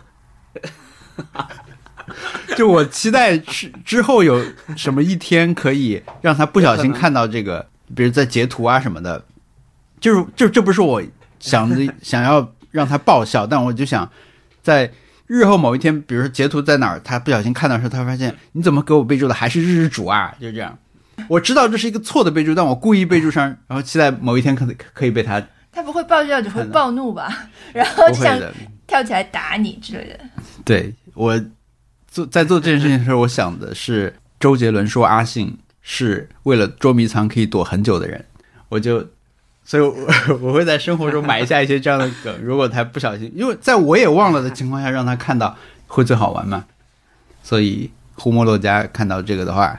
就我期待是之后有什么一天可以让他不小心看到这个，比如在截图啊什么的，就是就这不是我想的 想要让他爆笑，但我就想在日后某一天，比如说截图在哪儿，他不小心看到的时候，他发现你怎么给我备注的还是日日主啊？就这样。我知道这是一个错的备注，但我故意备注上，然后期待某一天可能可以被他他不会爆笑，只会暴怒吧？然后就想。跳起来打你之类的。对我做在做这件事情的时候，我想的是周杰伦说阿信是为了捉迷藏可以躲很久的人，我就，所以我 我会在生活中埋下一些这样的梗，如果他不小心，因为在我也忘了的情况下让他看到，会最好玩嘛。所以胡莫洛加看到这个的话，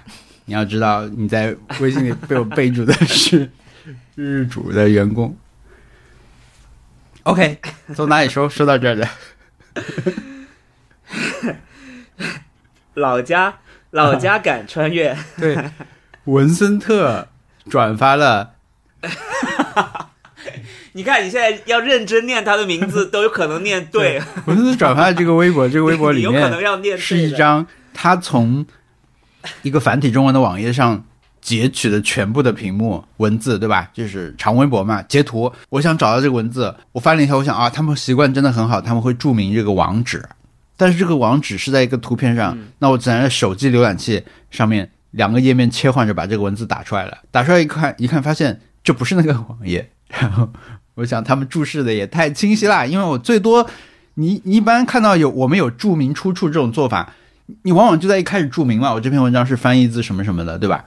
你要知道你在微信里被我备注的是 日主的员工。OK，从哪里说说到这儿的？老家老家敢穿越，对，文森特转发了，你看你现在要认真念他的名字，都有可能念对，文森特转发的这个微博，这个微博里有可能面要念对是一张他从一个繁体中文的网页上截取的全部的屏幕文字，对吧？就是长微博嘛，截图。我想找到这个文字，我翻了一下，我想啊，他们习惯真的很好，他们会注明这个网址，但是这个网址是在一个图片上，那我只能在手机浏览器上面两个页面切换着把这个文字打出来了。打出来一看，一看发现这不是那个网页，然 后我想他们注释的也太清晰啦，因为我最多你你一般看到有我们有注明出处这种做法，你往往就在一开始注明嘛，我这篇文章是翻译自什么什么的，对吧？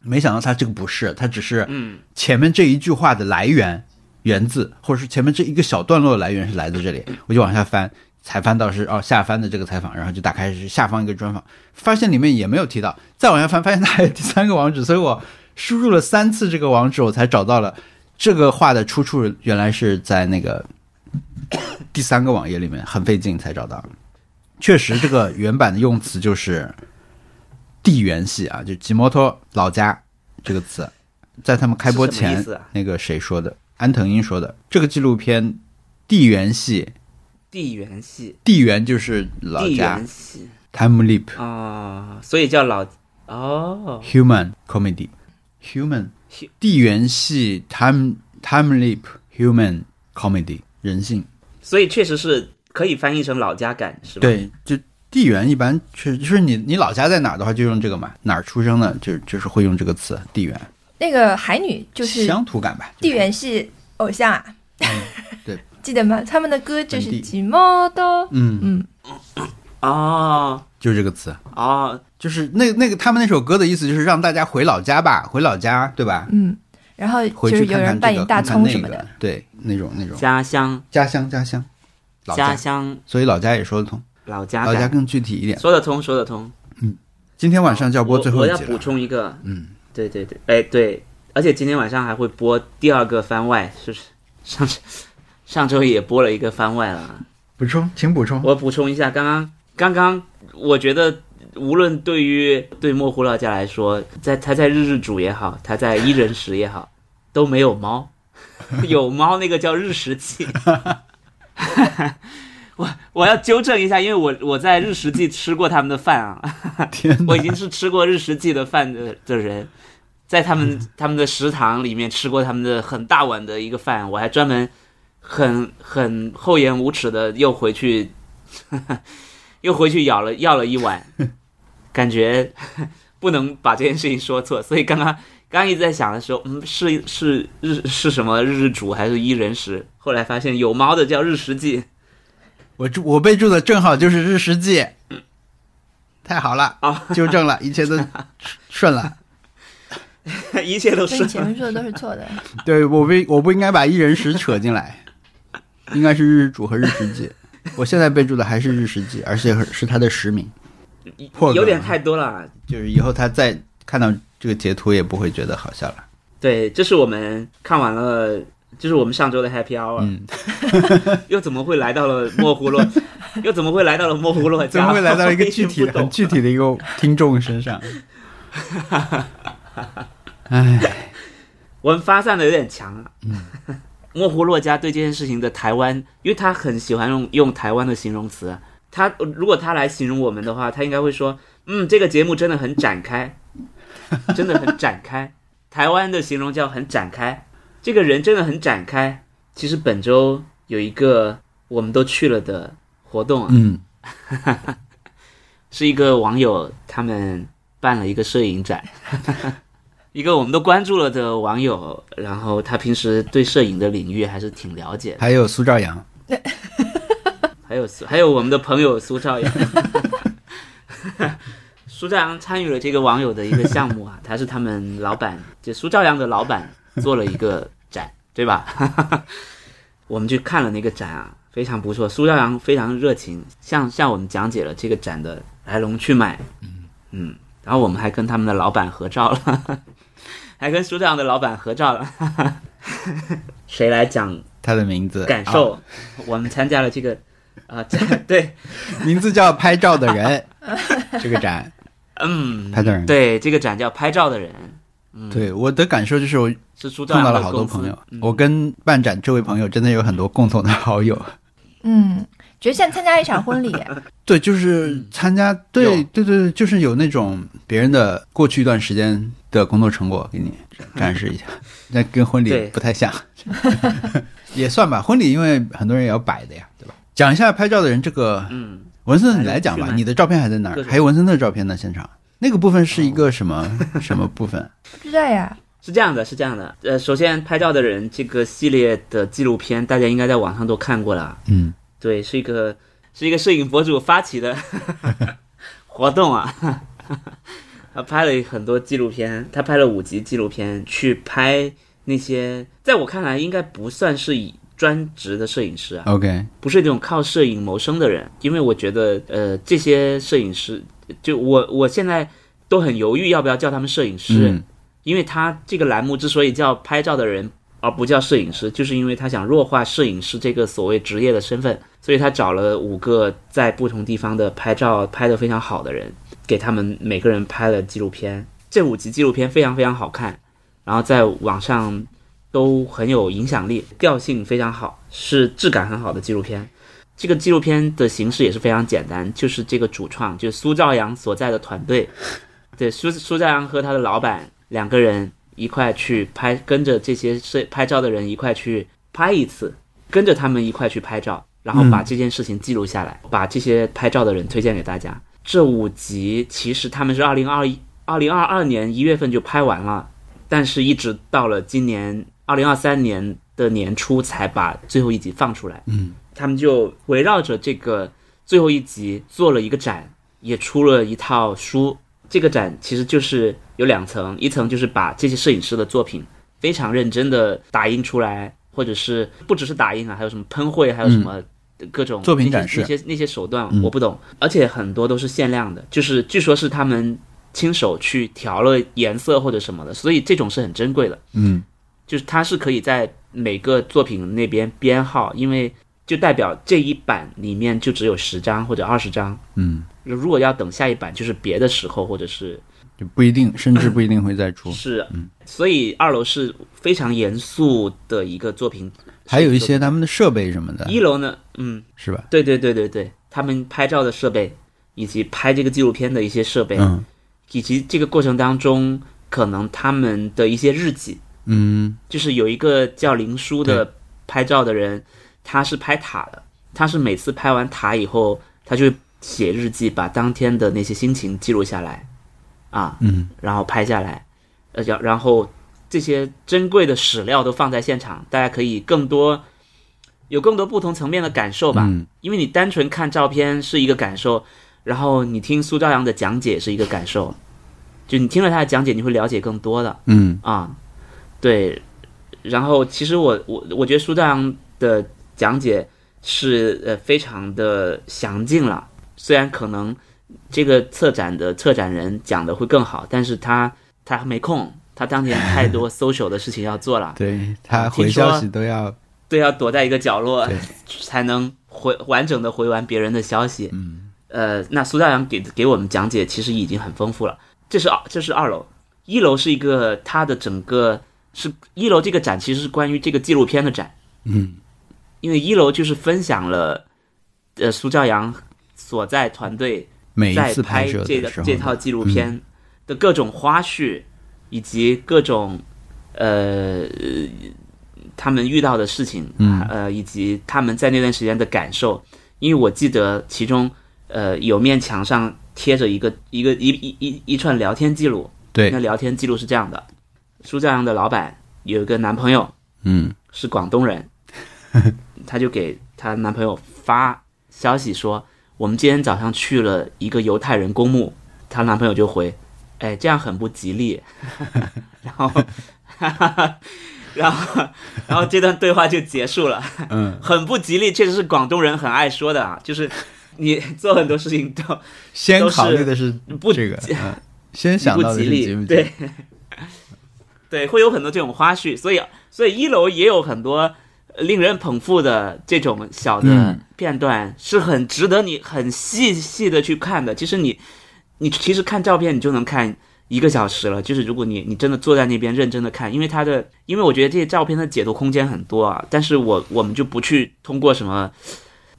没想到他这个不是，他只是嗯前面这一句话的来源源自，或者是前面这一个小段落的来源是来自这里，我就往下翻，才翻到是哦下翻的这个采访，然后就打开是下方一个专访，发现里面也没有提到，再往下翻发现它还有第三个网址，所以我输入了三次这个网址，我才找到了这个话的出处，原来是在那个 第三个网页里面，很费劲才找到。确实，这个原版的用词就是地缘系啊，就吉摩托老家这个词，在他们开播前那个谁说的？安藤英说的。这个纪录片地缘系，地缘系，地缘就是老家，time leap 啊，所以叫老哦，human comedy human 地缘系 time time leap human comedy 人性。所以确实是可以翻译成老家感，是吧？，对，就地缘一般确就是你你老家在哪儿的话，就用这个嘛，哪儿出生的就就是会用这个词地缘，那个海女就是乡土感吧。地缘系偶像啊，对，记得吗？他们的歌就是本地。吉摩多，嗯，嗯，哦。就是这个词，哦，就是那那个他们那首歌的意思就是让大家回老家吧，回老家，对吧？嗯，然后就是有人扮演大看看那个葱什么的，，对，那种那种。家乡。家乡家乡，老家。家，乡。所以老家也说得通，老家，老家更具体一点。说得通，说得通。嗯。今天晚上就要播最后我我要补充一个，嗯，对对对，哎对，而且今天晚上还会播第二个番外，是不是上上周也播了一个番外了。补充，请补充。我补充一下，刚刚刚刚，我觉得无论对于对莫胡老家来说，在他在日日煮也好，他在一人食也好，都没有猫，有猫那个叫日食记。我我要纠正一下，因为我我在日食记吃过他们的饭啊，天哪我已经是吃过日食记的饭的的人，在他们他们的食堂里面吃过他们的很大碗的一个饭，我还专门很很厚颜无耻的又回去 又回去咬了要了一碗，感觉不能把这件事情说错，所以刚刚刚刚一直在想的时候，嗯，是是日是什么日日主还是一人食？后来发现有猫的叫日食记我注我备注的正好就是日食记，太好了，啊，纠正了，一切都顺了。一切都是以你前面说的都是错的。对我不我不应该把一人食扯进来，应该是日主和日食记。我现在备注的还是日食记，而且是他的实名，破有点太多了。就是以后他再看到这个截图也不会觉得好笑了。对，这是我们看完了，就是我们上周的 Happy Hour，、嗯，又怎么会来到了莫呼洛？又怎么会来到了莫呼洛家？怎么会来到一个具体 很具体的一个听众身上？哎，我们发散的有点强啊。莫呼洛家对这件事情的台湾，因为他很喜欢用用台湾的形容词啊。他如果他来形容我们的话，他应该会说：“嗯，这个节目真的很展开，真的很展开。”台湾的形容叫很展开，这个人真的很展开。其实本周有一个我们都去了的活动啊，嗯，是一个网友他们办了一个摄影展，一个我们都关注了的网友，然后他平时对摄影的领域还是挺了解的，还有苏兆阳，还有还有我们的朋友苏兆阳，苏兆阳参与了这个网友的一个项目啊，他是他们老板，就苏兆阳的老板做了一个展，对吧？我们去看了那个展啊，非常不错，苏兆阳非常热情，向向我们讲解了这个展的来龙去脉，嗯。然后我们还跟他们的老板合照了，还跟苏兆阳的老板合照了，谁来讲他的名字。感受？我们参加了这个啊，这对，名字叫拍照的人，这个展嗯，拍照人。对，这个展叫拍照的人，对我的感受就是我是碰到了好多朋友，嗯。我跟办展这位朋友真的有很多共同的好友。嗯，觉得像参加一场婚礼，对，就是参加，对对对对，就是有那种别人的过去一段时间的工作成果给你展示一下，那跟婚礼不太像，也算吧。婚礼因为很多人也要摆的呀，对吧？讲一下拍照的人这个，嗯，文森特你来讲吧，你的照片还在哪儿？还有文森特的照片呢？现场那个部分是一个什么 什么部分？不知道呀。是这样的，是这样的。呃，首先拍照的人这个系列的纪录片，大家应该在网上都看过了。嗯，对，是一个是一个摄影博主发起的 活动啊。他拍了很多纪录片，他拍了五集纪录片，去拍那些在我看来应该不算是以专职的摄影师啊，OK，不是那种靠摄影谋生的人，因为我觉得，呃，这些摄影师，就我我现在都很犹豫要不要叫他们摄影师，嗯。因为他这个栏目之所以叫拍照的人，而不叫摄影师，就是因为他想弱化摄影师这个所谓职业的身份，所以他找了五个在不同地方的拍照拍得非常好的人，给他们每个人拍了纪录片。这五集纪录片非常非常好看，然后在网上都很有影响力，调性非常好，是质感很好的纪录片。这个纪录片的形式也是非常简单，就是这个主创，就是苏兆阳所在的团队，对苏苏兆阳和他的老板两个人一块去拍，跟着这些摄拍照的人一块去拍一次，跟着他们一块去拍照，然后把这件事情记录下来，把这些拍照的人推荐给大家。这五集其实他们是二零二一二零二二年一月份就拍完了，但是一直到了今年二零二三年的年初才把最后一集放出来。嗯，他们就围绕着这个最后一集做了一个展，也出了一套书。这个展其实就是有两层，一层就是把这些摄影师的作品非常认真的打印出来，或者是不只是打印啊，还有什么喷绘，还有什么各种作品展示那些那些手段嗯我不懂，而且很多都是限量的，就是据说是他们亲手去调了颜色或者什么的，所以这种是很珍贵的。嗯就是它是可以在每个作品那边编号，因为就代表这一版里面就只有十张或者二十张。嗯，如果要等下一版，就是别的时候或者是就不一定，甚至不一定会再出。是，所以二楼是非常严肃的一个作品。还有一些他们的设备什么的，一楼呢，嗯，是吧？对对对对对，他们拍照的设备，以及拍这个纪录片的一些设备，嗯以及这个过程当中可能他们的一些日记，嗯。就是有一个叫林叔的拍照的人，他是拍塔的，他是每次拍完塔以后，他就写日记，把当天的那些心情记录下来，啊，嗯。然后拍下来，呃，然然后这些珍贵的史料都放在现场，大家可以更多有更多不同层面的感受吧。嗯。因为你单纯看照片是一个感受，然后你听苏朝阳的讲解是一个感受，就你听了他的讲解，你会了解更多的。嗯。啊。对，然后其实我我我觉得苏朝阳的讲解是呃非常的详尽了，虽然可能这个策展的策展人讲的会更好，但是他他没空，他当年太多 social 的事情要做了，对他回消息都要对，要躲在一个角落才能回完整的回完别人的消息。嗯。呃，那苏大阳给给我们讲解其实已经很丰富了。这是二，这是二楼，一楼是一个它的整个是一楼这个展其实是关于这个纪录片的展，嗯。因为一楼就是分享了呃苏兆阳所在团队每次拍这个这套纪录片的各种花絮，以及各种呃他们遇到的事情，嗯。呃，以及他们在那段时间的感受。因为我记得其中呃有面墙上贴着一个一个一一一一串聊天记录，对。那聊天记录是这样的：苏兆阳的老板有一个男朋友嗯。是广东人，她就给她男朋友发消息说，我们今天早上去了一个犹太人公墓，她男朋友就回，哎，这样很不吉利。然后，然后，然后这段对话就结束了，嗯，很不吉利，确实是广东人很爱说的啊，就是你做很多事情都先考虑的是不这个，嗯。先想到的是不吉利。对，对，会有很多这种花絮，所以所以一楼也有很多呃令人捧腹的这种小的嗯片段，是很值得你很细细的去看的。其实你你其实看照片你就能看一个小时了，就是如果你你真的坐在那边认真的看，因为它的，因为我觉得这些照片的解读空间很多啊，但是我我们就不去通过什么。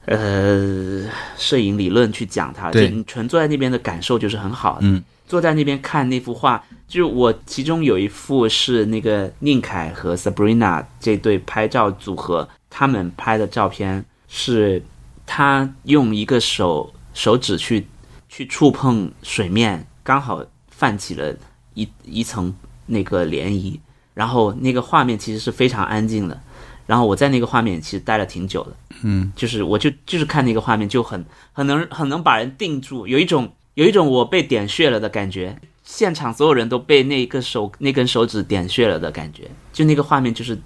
呃，摄影理论去讲它，就你纯坐在那边的感受就是很好的。嗯坐在那边看那幅画，就是我其中有一幅是那个宁凯和 Sabrina 这对拍照组合他们拍的照片，是他用一个手手指去去触碰水面，刚好泛起了一一层那个涟漪，然后那个画面其实是非常安静的，然后我在那个画面其实待了挺久的。嗯就是我就就是看那个画面就很很能很能把人定住，有一种有一种我被点穴了的感觉，现场所有人都被那个手那根手指点穴了的感觉，就那个画面就是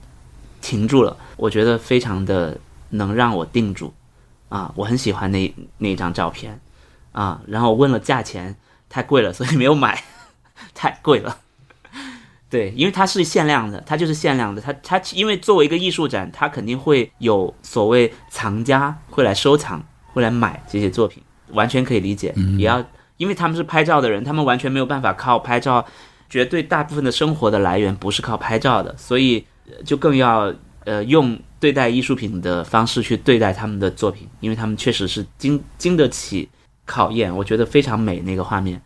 停住了，我觉得非常的能让我定住啊，我很喜欢那那一张照片啊，然后问了价钱，太贵了，所以没有买，太贵了。对，因为它是限量的，它就是限量的。它它因为作为一个艺术展，它肯定会有所谓藏家会来收藏，会来买这些作品，完全可以理解。也要因为他们是拍照的人，他们完全没有办法靠拍照，绝对大部分的生活的来源不是靠拍照的，所以就更要呃用对待艺术品的方式去对待他们的作品，因为他们确实是经经得起考验，我觉得非常美那个画面。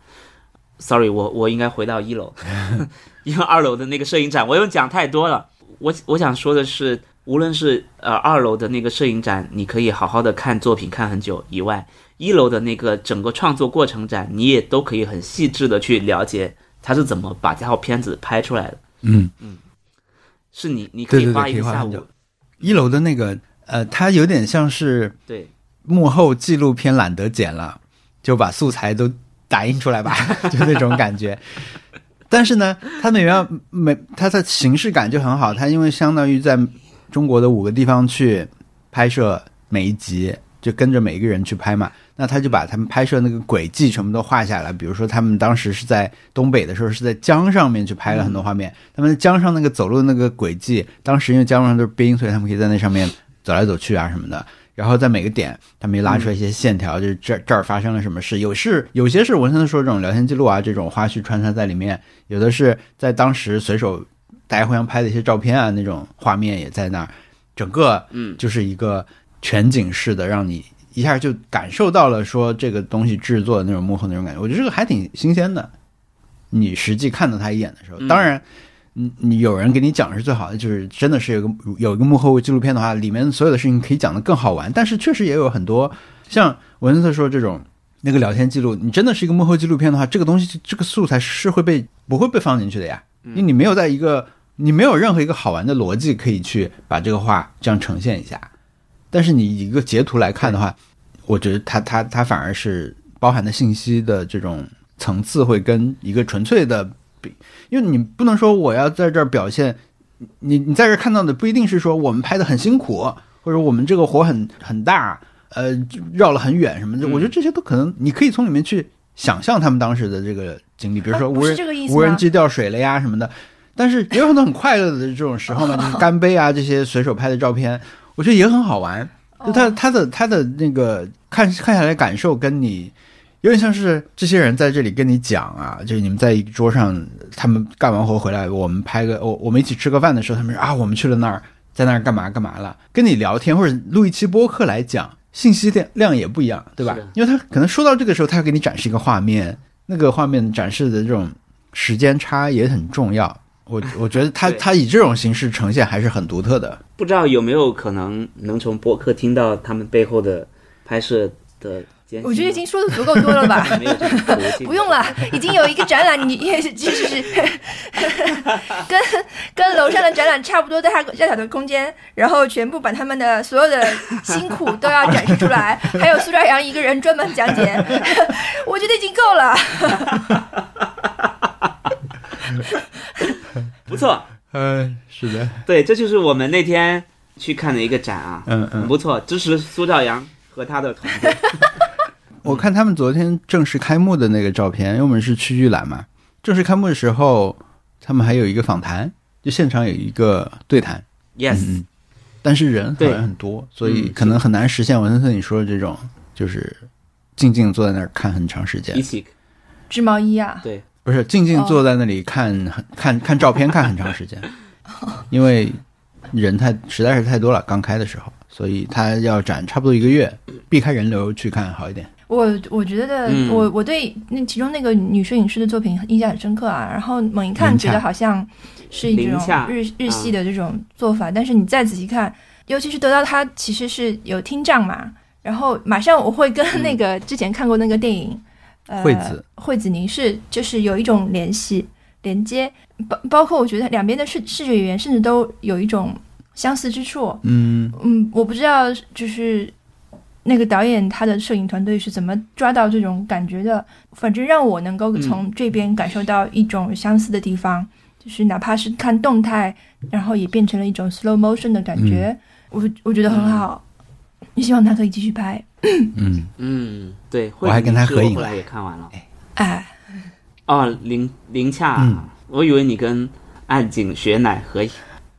Sorry，我我应该回到一楼，因为二楼的那个摄影展，我又讲太多了。我我想说的是，无论是呃二楼的那个摄影展，你可以好好的看作品看很久以外，一楼的那个整个创作过程展，你也都可以很细致的去了解他是怎么把这套片子拍出来的。嗯嗯，是你你可以对对对花一个下午一楼的那个呃，它有点像是对幕后纪录片懒得剪了，就把素材都打印出来吧，就那种感觉。但是呢，它那边每它的形式感就很好，它因为相当于在中国的五个地方去拍摄每一集，就跟着每一个人去拍嘛，那他就把他们拍摄那个轨迹全部都画下来。比如说，他们当时是在东北的时候，是在江上面去拍了很多画面。他们在江上那个走路的那个轨迹，当时因为江上都是冰，所以他们可以在那上面走来走去啊什么的。然后在每个点，他们又拉出来一些线条，就是这这儿发生了什么事。有是有些是文森特说这种聊天记录啊，这种花絮穿插在里面；有的是在当时随手大家互相拍的一些照片啊，那种画面也在那儿。整个嗯就是一个全景式的，让你一下就感受到了说这个东西制作的那种幕后那种感觉。我觉得这个还挺新鲜的。你实际看到他一眼的时候，嗯当然。你你有人给你讲是最好的，就是真的是有个有一个幕后纪录片的话，里面所有的事情可以讲的更好玩。但是确实也有很多像文森特说这种那个聊天记录，你真的是一个幕后纪录片的话，这个东西这个素材是会被不会被放进去的呀，因为你没有在一个你没有任何一个好玩的逻辑可以去把这个话这样呈现一下。但是你以一个截图来看的话，我觉得它它它反而是包含的信息的这种层次会跟一个纯粹的比，因为你不能说我要在这儿表现，你你在这儿看到的不一定是说我们拍的很辛苦，或者我们这个活很很大，呃，绕了很远什么的。嗯我觉得这些都可能，你可以从里面去想象他们当时的这个经历，比如说无人、无人机掉水了呀什么的。但是也有很多很快乐的这种时候嘛，就是干杯啊这些随手拍的照片，我觉得也很好玩。就他哦他的他的那个看看下来感受，跟你有点像是这些人在这里跟你讲啊，就是你们在一个桌上，他们干完活回来，我们拍个我我们一起吃个饭的时候，他们说啊，我们去了那儿，在那儿干嘛干嘛了，跟你聊天或者录一期播客来讲，信息量量也不一样，对吧？因为他可能说到这个时候，他要给你展示一个画面，那个画面展示的这种时间差也很重要。我我觉得他他以这种形式呈现还是很独特的。不知道有没有可能能从播客听到他们背后的拍摄的？我觉得已经说的足够多了吧。不用了，已经有一个展览，你也是就是 跟跟楼上的展览差不多大大小的空间，然后全部把他们的所有的辛苦都要展示出来，还有苏兆阳一个人专门讲解，我觉得已经够了。不错。嗯，是的，对，这就是我们那天去看的一个展啊，嗯嗯。很不错，支持苏兆阳和他的团队。我看他们昨天正式开幕的那个照片，因为我们是去预览嘛。正式开幕的时候，他们还有一个访谈，就现场有一个对谈，Yes，、但是人好对。像很多，所以嗯可能很难实现。文森特你说的这种，就是静静坐在那儿看很长时间。一，起。织毛衣啊，对，不是静静坐在那里看很看看照片看很长时间，因为人太实在是太多了，刚开的时候，所以他要展差不多一个月，避开人流去看好一点。我我觉得嗯。我我对那其中那个女摄影师的作品印象很深刻啊，然后猛一看觉得好像是一种日日系的这种做法，但是你再仔细看，尤其是得到他其实是有听障嘛，然后马上我会跟那个之前看过那个电影，呃，惠子惠子凝视，就是有一种联系连接，包包括我觉得两边的视视觉语言甚至都有一种相似之处，嗯，嗯，我不知道，就是那个导演他的摄影团队是怎么抓到这种感觉的。反正让我能够从这边感受到一种相似的地方，就是哪怕是看动态，然后也变成了一种 slow motion 的感觉。我我觉得很好，也希望他可以继续拍。嗯，嗯，对，我还跟他合影了我后来也看完了。哎，哦，林林恰，嗯我以为你跟岸井雪乃合影。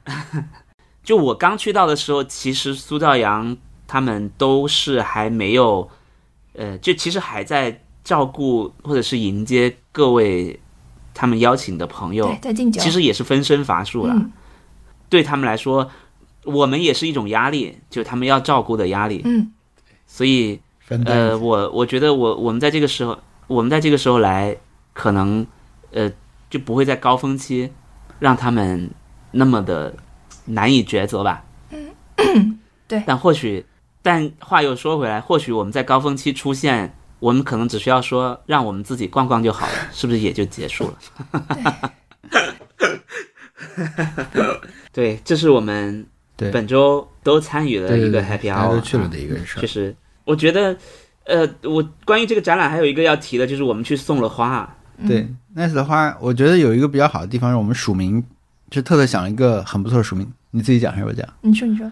就我刚去到的时候，其实苏兆阳他们都是还没有，呃，就其实还在照顾或者是迎接各位他们邀请的朋友对，，在敬酒。其实也是分身乏术了。嗯对他们来说，我们也是一种压力，就他们要照顾的压力。嗯，所以呃，我我觉得我我们在这个时候，我们在这个时候来，可能呃就不会在高峰期让他们那么的难以抉择吧。嗯 对但或许，但话又说回来，或许我们在高峰期出现，我们可能只需要说让我们自己逛逛就好了，是不是也就结束了？对，这是我们对本周都参与了一个 happy hour，都去了啊的一个事儿确。实，我觉得，呃，我关于这个展览还有一个要提的，就是我们去送了花。对，Nice 的花，我觉得有一个比较好的地方是我们署名，就特特想了一个很不错的署名，你自己讲还是我讲？你说你说，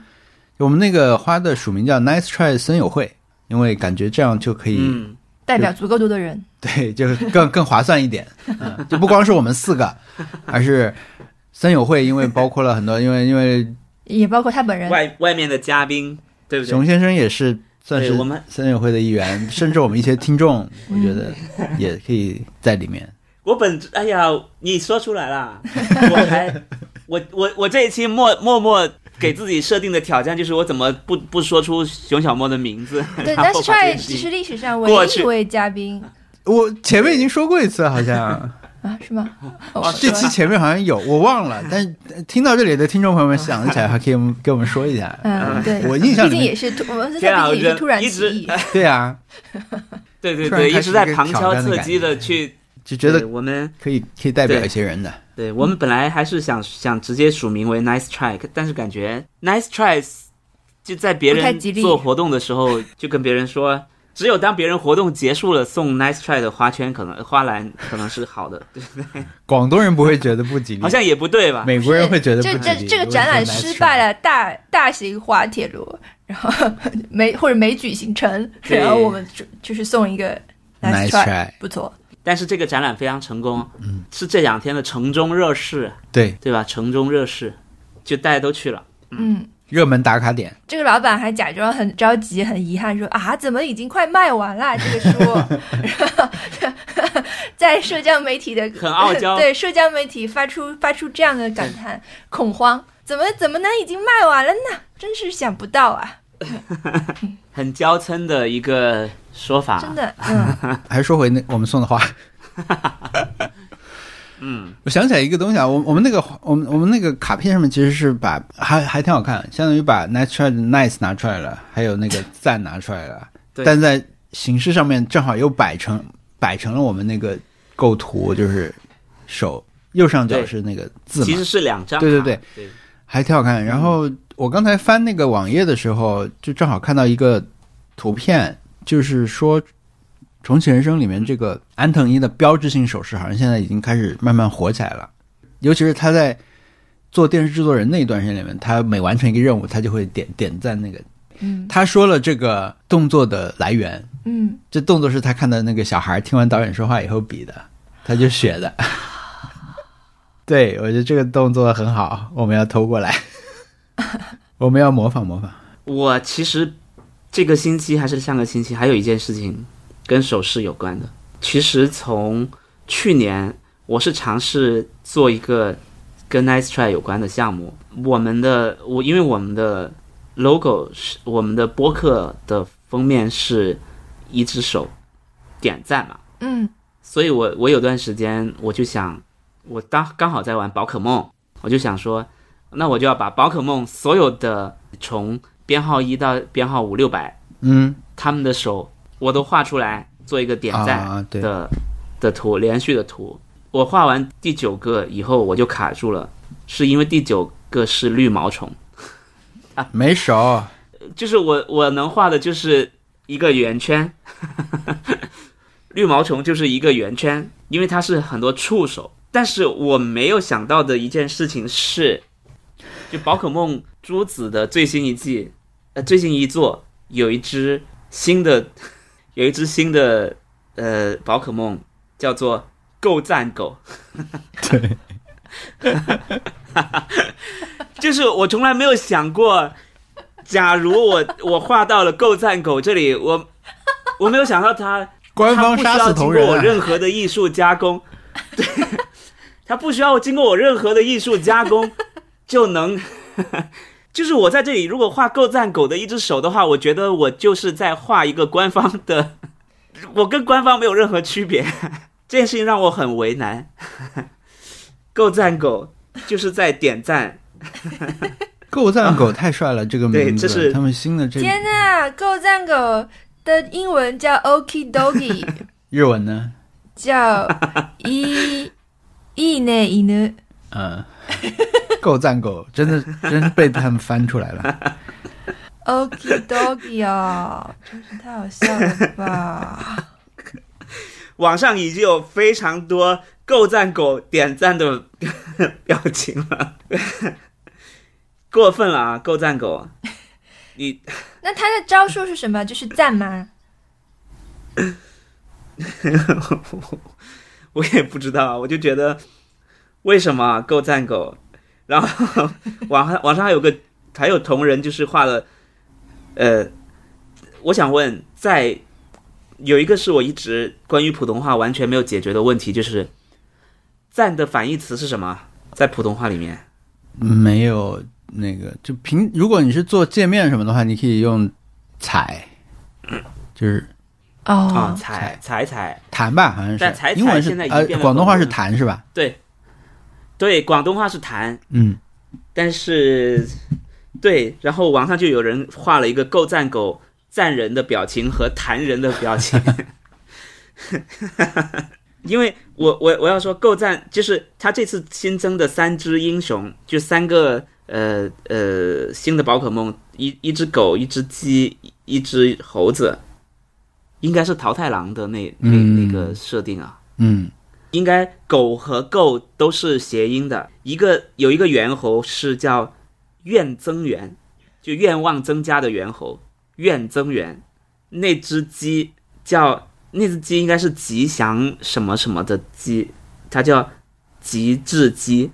我们那个花的署名叫 Nice Try 森友会，因为感觉这样就可以、嗯，代表足够多的人。对，就是更更划算一点。嗯，就不光是我们四个，而是森友会，因为包括了很多，因为因为也包括他本人。外外面的嘉宾，对不对？熊先生也是算是我们森友会的一员，甚至我们一些听众，我觉得也可以在里面。我本哎呀，你说出来啦，我还我我我这一期默默默给自己设定的挑战就是我怎么不不说出熊小莫的名字？对然后，Nice 把这 Try 件事情只是历史上唯一一位嘉宾我前面已经说过一次，好像啊，是吗？哦这期前面好像有，我忘了。但听到这里的听众朋友们想得起来，还可以给我们说一下。嗯，对，我印象里面也是突，我们天啊这毕竟也是突然一直起义。对啊，对对对，一直在旁敲侧击的去就觉得我们可以可以代表一些人的。对我们本来还是想想直接署名为 Nice Try，但是感觉 Nice Try 就在别人做活动的时候就跟别人说。只有当别人活动结束了，送 Nice Try 的花圈可能花篮可能是好的，对不对广东人不会觉得不吉利，好像也不对吧？美国人会觉得这不吉利。这这个展览失败了，大大型滑铁卢，然后没或者没举行成，然后我们就就是送一个 Nice try，try 不错。但是这个展览非常成功，嗯，是这两天的城中热市，对对吧？城中热市，就大家都去了。嗯，热门打卡点，这个老板还假装很着急、很遗憾说啊，怎么已经快卖完了这个书？在社交媒体的很傲娇。对社交媒体发出发出这样的感叹，恐慌，怎么怎么能已经卖完了呢？真是想不到啊，很娇嗔的一个说法，真的，嗯，还是说回那我们送的花。嗯，我想起来一个东西啊，我我们那个我们我们那个卡片上面其实是把还还挺好看，相当于把 nice try 的 nice 拿出来了，还有那个赞拿出来了，但在形式上面正好又摆成摆成了我们那个构图，就是手右上角是那个字嘛其实，是两张，对对对。对，还挺好看。然后我刚才翻那个网页的时候，就正好看到一个图片，就是说《重启人生》里面这个安藤一的标志性手势，好像现在已经开始慢慢火起来了。尤其是他在做电视制作人那一段时间里面，他每完成一个任务，他就会点点赞那个。嗯他说了这个动作的来源，嗯，这动作是他看到那个小孩听完导演说话以后比的，他就学的。对，我觉得这个动作很好，我们要偷过来，我们要模仿模仿。我其实这个星期还是上个星期，还有一件事情跟手势有关的。其实从去年，我是尝试做一个跟 Nice Try 有关的项目。我们的我因为我们的 logo 是我们的播客的封面是一只手点赞嘛，嗯所以我我有段时间我就想，我当刚好在玩宝可梦，我就想说，那我就要把宝可梦所有的从编号一到编号五六百嗯，他们的手我都画出来，做一个点赞啊，的、的图，连续的图。我画完第九个以后我就卡住了，是因为第九个是绿毛虫，啊 没熟，就是我我能画的就是一个圆圈，绿毛虫就是一个圆圈，因为它是很多触手。但是我没有想到的一件事情是，就宝可梦朱子的最新一季，呃，最新一作有一只新的，有一只新的呃宝可梦叫做够赞狗。对，就是我从来没有想过，假如我我画到了够赞狗这里，我我没有想到它官方杀它不需要死同人、啊，经过我任何的艺术加工，对，它不需要经过我任何的艺术加工 就能。就是我在这里，如果画够赞狗的一只手的话，我觉得我就是在画一个官方的，我跟官方没有任何区别。这件事情让我很为难。够赞狗就是在点赞，够赞狗太帅了，这个名字，对这是他们新的这个天呐，够赞狗的英文叫 Okie Dokie，日文呢，叫いいいね犬。嗯， 够赞狗，真的真是被他们翻出来了。Okie Dokie 哦，真是太好笑了吧！网上已经有非常多够赞狗点赞的表情了，过分了啊！够赞狗，你 那他的招数是什么？就是赞吗？我也不知道，我就觉得为什么够赞狗，然后网上网上还有个还有同人就是画了，呃，我想问，在有一个是我一直关于普通话完全没有解决的问题，就是赞的反义词是什么？在普通话里面，没有那个，就平，如果你是做界面什么的话，你可以用踩，就是啊，哦，踩踩踩，弹吧，好像但踩英文是现在呃广东话是弹是吧？对对，广东话是弹，嗯，但是对，然后网上就有人画了一个够赞狗赞人的表情和弹人的表情，因为我我我要说够赞，就是他这次新增的三只英雄，就三个呃呃新的宝可梦，一一只狗，一只鸡，一只猴子，应该是桃太郎的那那嗯。那个设定啊。嗯应该狗和够都是谐音的，一个有一个猿猴是叫愿增援，就愿望增加的猿猴，愿增援。那只鸡叫那只鸡应该是吉祥什么什么的鸡，它叫极致鸡。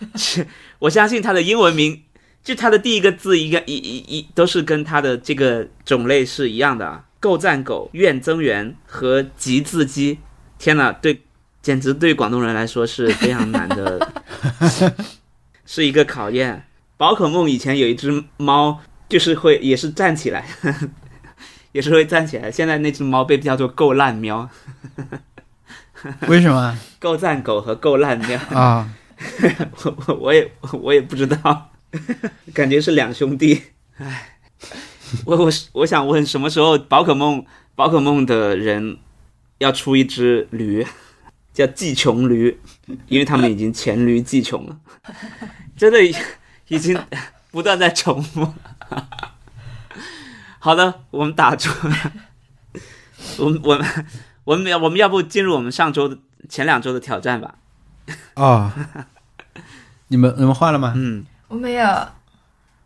我相信它的英文名，就它的第一个字应该一一一都是跟它的这个种类是一样的啊。够赞狗、愿增援和极致鸡，天呐，对，简直对广东人来说是非常难的，是一个考验。宝可梦以前有一只猫，就是会也是站起来，也是会站起来。现在那只猫被叫做够烂喵、为什么 够赞狗和够烂喵，啊？我我我也我也不知道，感觉是两兄弟。唉，我我我想问，什么时候宝可梦宝可梦的人要出一只驴，叫寄穷驴，因为他们已经黔驴技穷了，真的已已经不断在重复。好的，我们打住。我们我们我们要我们要不进入我们上周的前两周的挑战吧？哦，你们你们换了吗？嗯，我没有，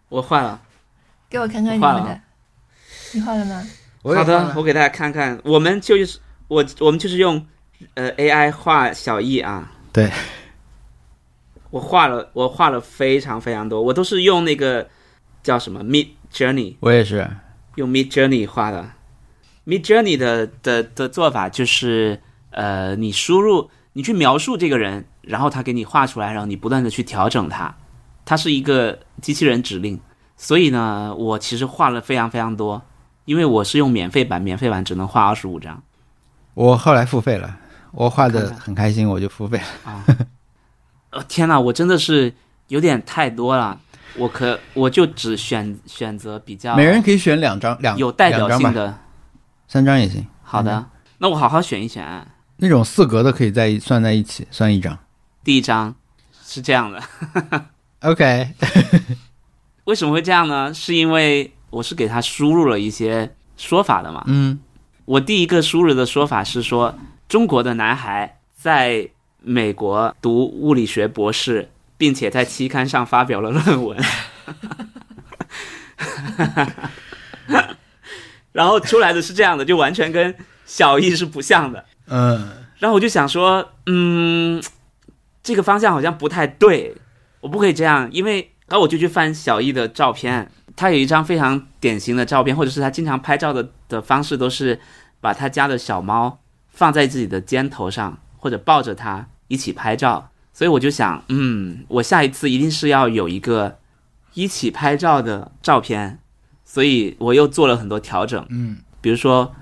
我换了。给我看看你们的，你换了吗？好的，我给大家看看，我们就是我我们就是用呃 AI 画小易啊。对，我画了我画了非常非常多，我都是用那个叫什么 Mid Journey，我也是。用 Mid Journey 画的。Mid Journey 的的的做法就是呃，你输入你去描述这个人，然后他给你画出来，然后你不断的去调整它，它是一个机器人指令。所以呢，我其实画了非常非常多，因为我是用免费版，免费版只能画二十五张。我后来付费了，我画的很开心，我就付费了。呃，天哪，我真的是有点太多了，我可我就只选选择比较每人可以选两张，两有代表性的。三张也行。好的，那我好好选一选啊。那种四格的可以在一算在一起，算一张。第一张是这样的，OK，为什么会这样呢？是因为我是给他输入了一些说法的嘛。嗯我第一个输入的说法是说，中国的男孩在美国读物理学博士，并且在期刊上发表了论文，然后出来的是这样的，就完全跟小易是不像的。嗯，然后我就想说，嗯，这个方向好像不太对，我不可以这样，因为然后我就去翻小易的照片，他有一张非常典型的照片，或者是他经常拍照的的方式都是把他家的小猫放在自己的肩头上，或者抱着它一起拍照，所以我就想，嗯，我下一次一定是要有一个一起拍照的照片，所以我又做了很多调整，嗯，比如说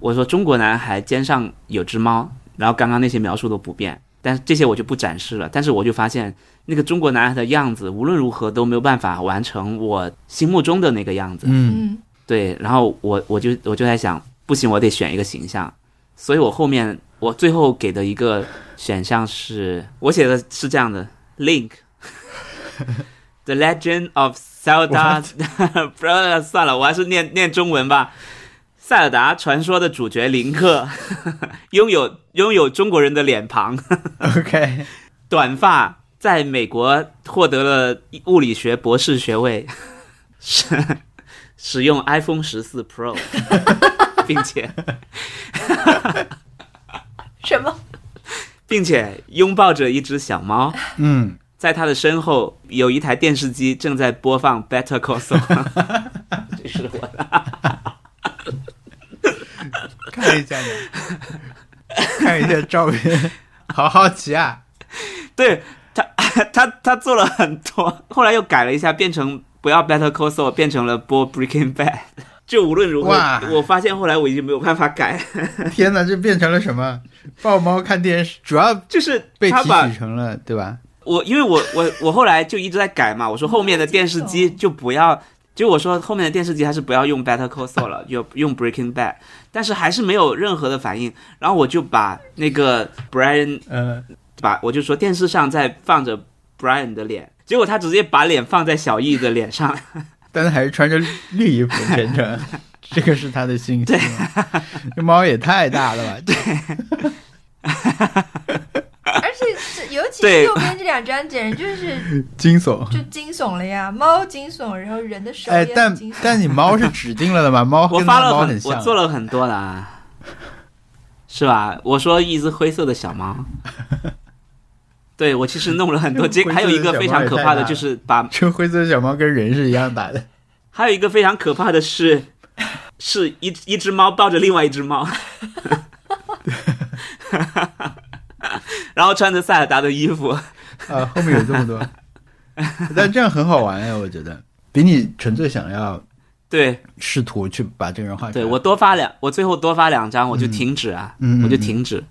我说中国男孩肩上有只猫，然后刚刚那些描述都不变，但是这些我就不展示了。但是我就发现那个中国男孩的样子，无论如何都没有办法完成我心目中的那个样子。嗯，嗯，对，然后我我就我就在想，不行，我得选一个形象，所以我后面我最后给的一个选项是我写的是这样的：Link。The Legend of Zelda，不要算了，我还是念念中文吧。塞尔达传说的主角林克，拥有拥有中国人的脸庞，OK，短发，在美国获得了物理学博士学位，是使用 iPhone 十四 Pro，并且 什么？并且拥抱着一只小猫，嗯，在他的身后有一台电视机正在播放 Better Call Saul，这是我的。看一下你，看一下照片，好好奇啊！对他，他他做了很多，后来又改了一下，变成不要 Better Call Saul，变成了播 Breaking Bad。就无论如何，我发现后来我已经没有办法改，天哪，这变成了什么？抱猫看电视，主要就是被提他取成了，对吧？我，因为我我我后来就一直在改嘛，我说后面的电视机就不要，就我说后面的电视机还是不要用 Better Call Saul 了，就用 Breaking Bad，但是还是没有任何的反应，然后我就把那个 Brian 呃，把我就说电视上在放着 Brian 的脸，结果他直接把脸放在小易的脸上，但是还是穿着绿衣服全程，这个是他的信息吗？这猫也太大了吧？对，而且是尤其是右边这两张，简直就是 惊悚。就惊悚了呀！猫惊悚，然后人的手哎，但也惊悚。但你猫是指定了的吗？猫我发了很猫很像。我做了很多的啊，是吧？我说一只灰色的小猫。对，我其实弄了很多，结灰色的还有一个非常可怕的，就是把这灰色小猫跟人是一样大的。还有一个非常可怕的是，是一一只猫抱着另外一只猫，然后穿着塞尔达的衣服。啊，后面有这么多，但这样很好玩哎，我觉得比你纯粹想要对试图去把这个人画。对，我多发两，我最后多发两张，我就停止啊，我就停止。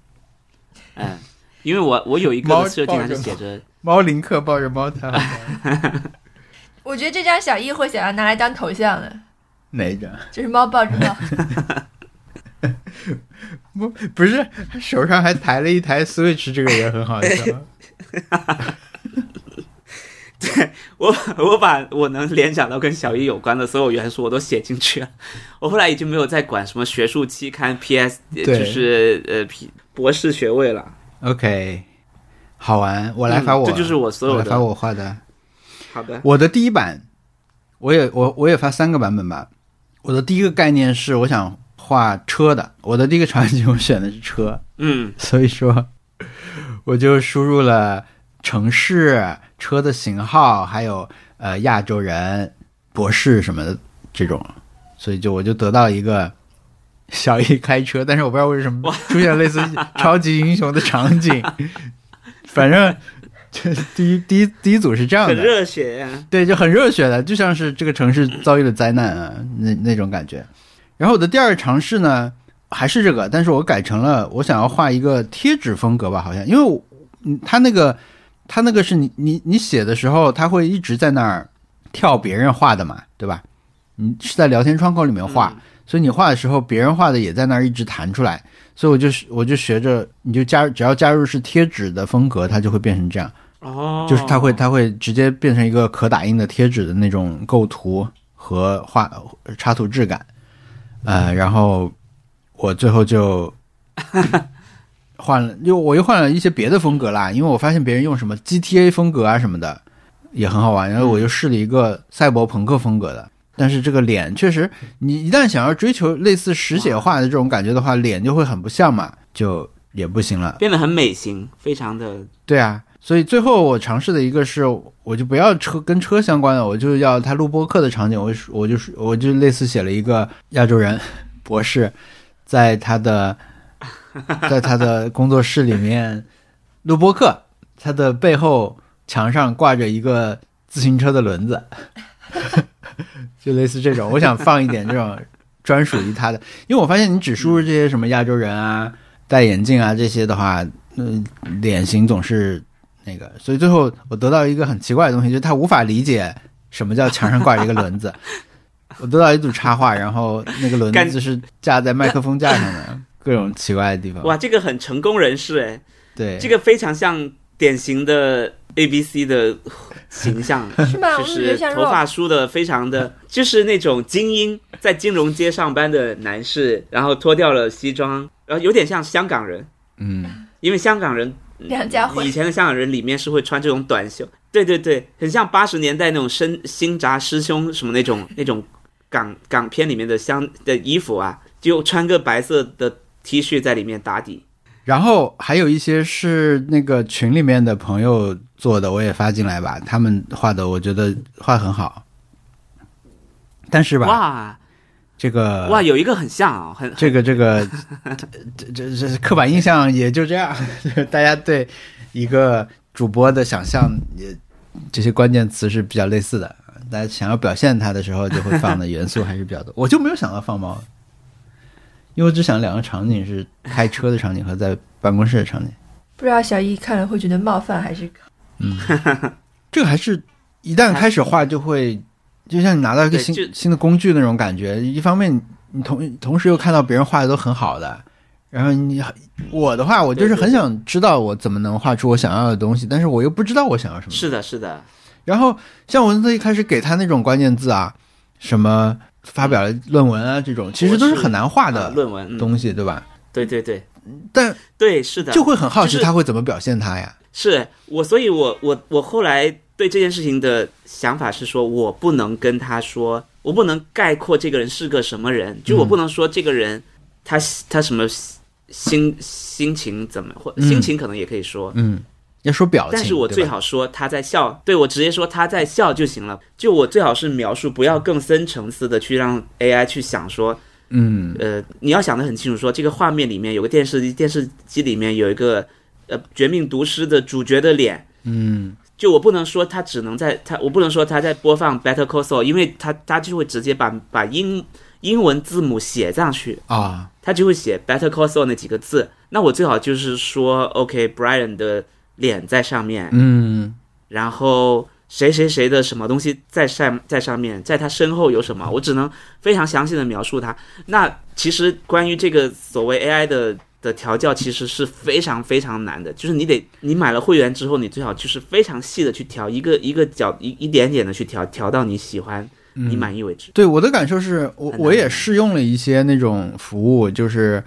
嗯，因为我我有一个设定还是写着，猫林克抱着猫太好玩。我觉得这张小易会想要拿来当头像的，哪一张？就是猫抱着猫。不不是，他手上还抬了一台 Switch，这个也很好笑。对 我我把我能联想到跟小一有关的所有元素我都写进去了。我后来已经没有再管什么学术期刊 PS，就是呃 P 博士学位了。OK，好玩，我来发我，嗯这就是我所有的发我画的。好的，我的第一版，我也我我也发三个版本吧。我的第一个概念是我想画车的，我的第一个场景我选的是车，嗯。所以说我就输入了城市、车的型号，还有呃亚洲人、博士什么的这种，所以就我就得到一个小易开车，但是我不知道为什么出现类似超级英雄的场景，反正这第一第一第一组是这样的。很的，热血呀、对，就很热血的，就像是这个城市遭遇了灾难啊，那那种感觉。然后我的第二个尝试呢，还是这个，但是我改成了我想要画一个贴纸风格吧，好像，因为我嗯，他那个他那个是你你你写的时候，他会一直在那儿跳别人画的嘛，对吧？你是在聊天窗口里面画，所以你画的时候，别人画的也在那儿一直弹出来，所以我就我就学着，你就加只要加入是贴纸的风格，它就会变成这样。哦，就是它会它会直接变成一个可打印的贴纸的那种构图和画插图质感，呃，然后我最后就 换了，又我又换了一些别的风格啦，因为我发现别人用什么 GTA 风格啊什么的也很好玩，然后我又试了一个赛博朋克风格的。但是这个脸确实，你一旦想要追求类似实写画的这种感觉的话，脸就会很不像嘛，就也不行了。变得很美型，非常的对啊，所以最后我尝试的一个是，我就不要车跟车相关的，我就要他录播课的场景，我我就是我就类似写了一个亚洲人博士，在他的 在他的工作室里面录播课，他的背后墙上挂着一个自行车的轮子，就类似这种，我想放一点这种专属于他的，因为我发现你只输入这些什么亚洲人啊、戴眼镜啊这些的话，嗯、脸型总是那个，所以最后我得到一个很奇怪的东西，就是他无法理解什么叫墙上挂着一个轮子。我得到一组插画，然后那个轮感子是架在麦克风架上的，各种奇怪的地方。哇，这个很成功人士哎，对，这个非常像典型的 A B C 的形象，是吗？就是头发梳的非常的，就是那种精英在金融街上班的男士，然后脱掉了西装，然后有点像香港人，嗯，因为香港人梁家辉以前的香港人里面是会穿这种短袖，对对对，很像八十年代那种深新扎师兄什么那种 那种港港片里面的香的衣服啊，就穿个白色的 T 恤在里面打底。然后还有一些是那个群里面的朋友做的，我也发进来吧。他们画的，我觉得画很好。但是吧，哇这个哇，有一个很像啊、很这个这个 这这这这刻板印象也就这样，大家对一个主播的想象也这些关键词是比较类似的。大家想要表现他的时候，就会放的元素还是比较多。我就没有想到放猫，因为我只想两个场景是开车的场景和在办公室的场景。不知道小易看了会觉得冒犯还是嗯，这个还是一旦开始画就会，就像你拿到一个新新的工具那种感觉。一方面，你同同时又看到别人画的都很好的，然后你我的话，我就是很想知道我怎么能画出我想要的东西，但是我又不知道我想要什么。是的，是的，然后像文字一开始给他那种关键字啊，什么发表论文啊这种，其实都是很难画啊的论文，嗯、东西，对吧？对对对但对，是的，就会很好奇他会怎么表现他呀。是我，所以我我我后来对这件事情的想法是说，我不能跟他说，我不能概括这个人是个什么人，就我不能说这个人他他什么心心情怎么或嗯心情可能也可以说，嗯，要说表情，但是我最好说他在笑，对我直接说他在笑就行了。就我最好是描述，不要更深层次的去让 AI 去想说，嗯呃，你要想得很清楚说，这个画面里面有个电视机，电视机里面有一个呃《绝命毒师》的主角的脸。嗯就我不能说他只能在他，我不能说他在播放 Better Call Saul，因为他他就会直接把把英英文字母写上去，啊他就会写 Better Call Saul 那几个字。那我最好就是说，OK，Brian、的脸在上面，嗯然后谁谁谁的什么东西在上在上面，在他身后有什么，我只能非常详细的描述他。那其实关于这个所谓 AI 的的调教，其实是非常非常难的，就是你得你买了会员之后，你最好就是非常细的去调，一个一个角一一点点的去调，调到你喜欢、你满意为止。对我的感受是我我也试用了一些那种服务，就是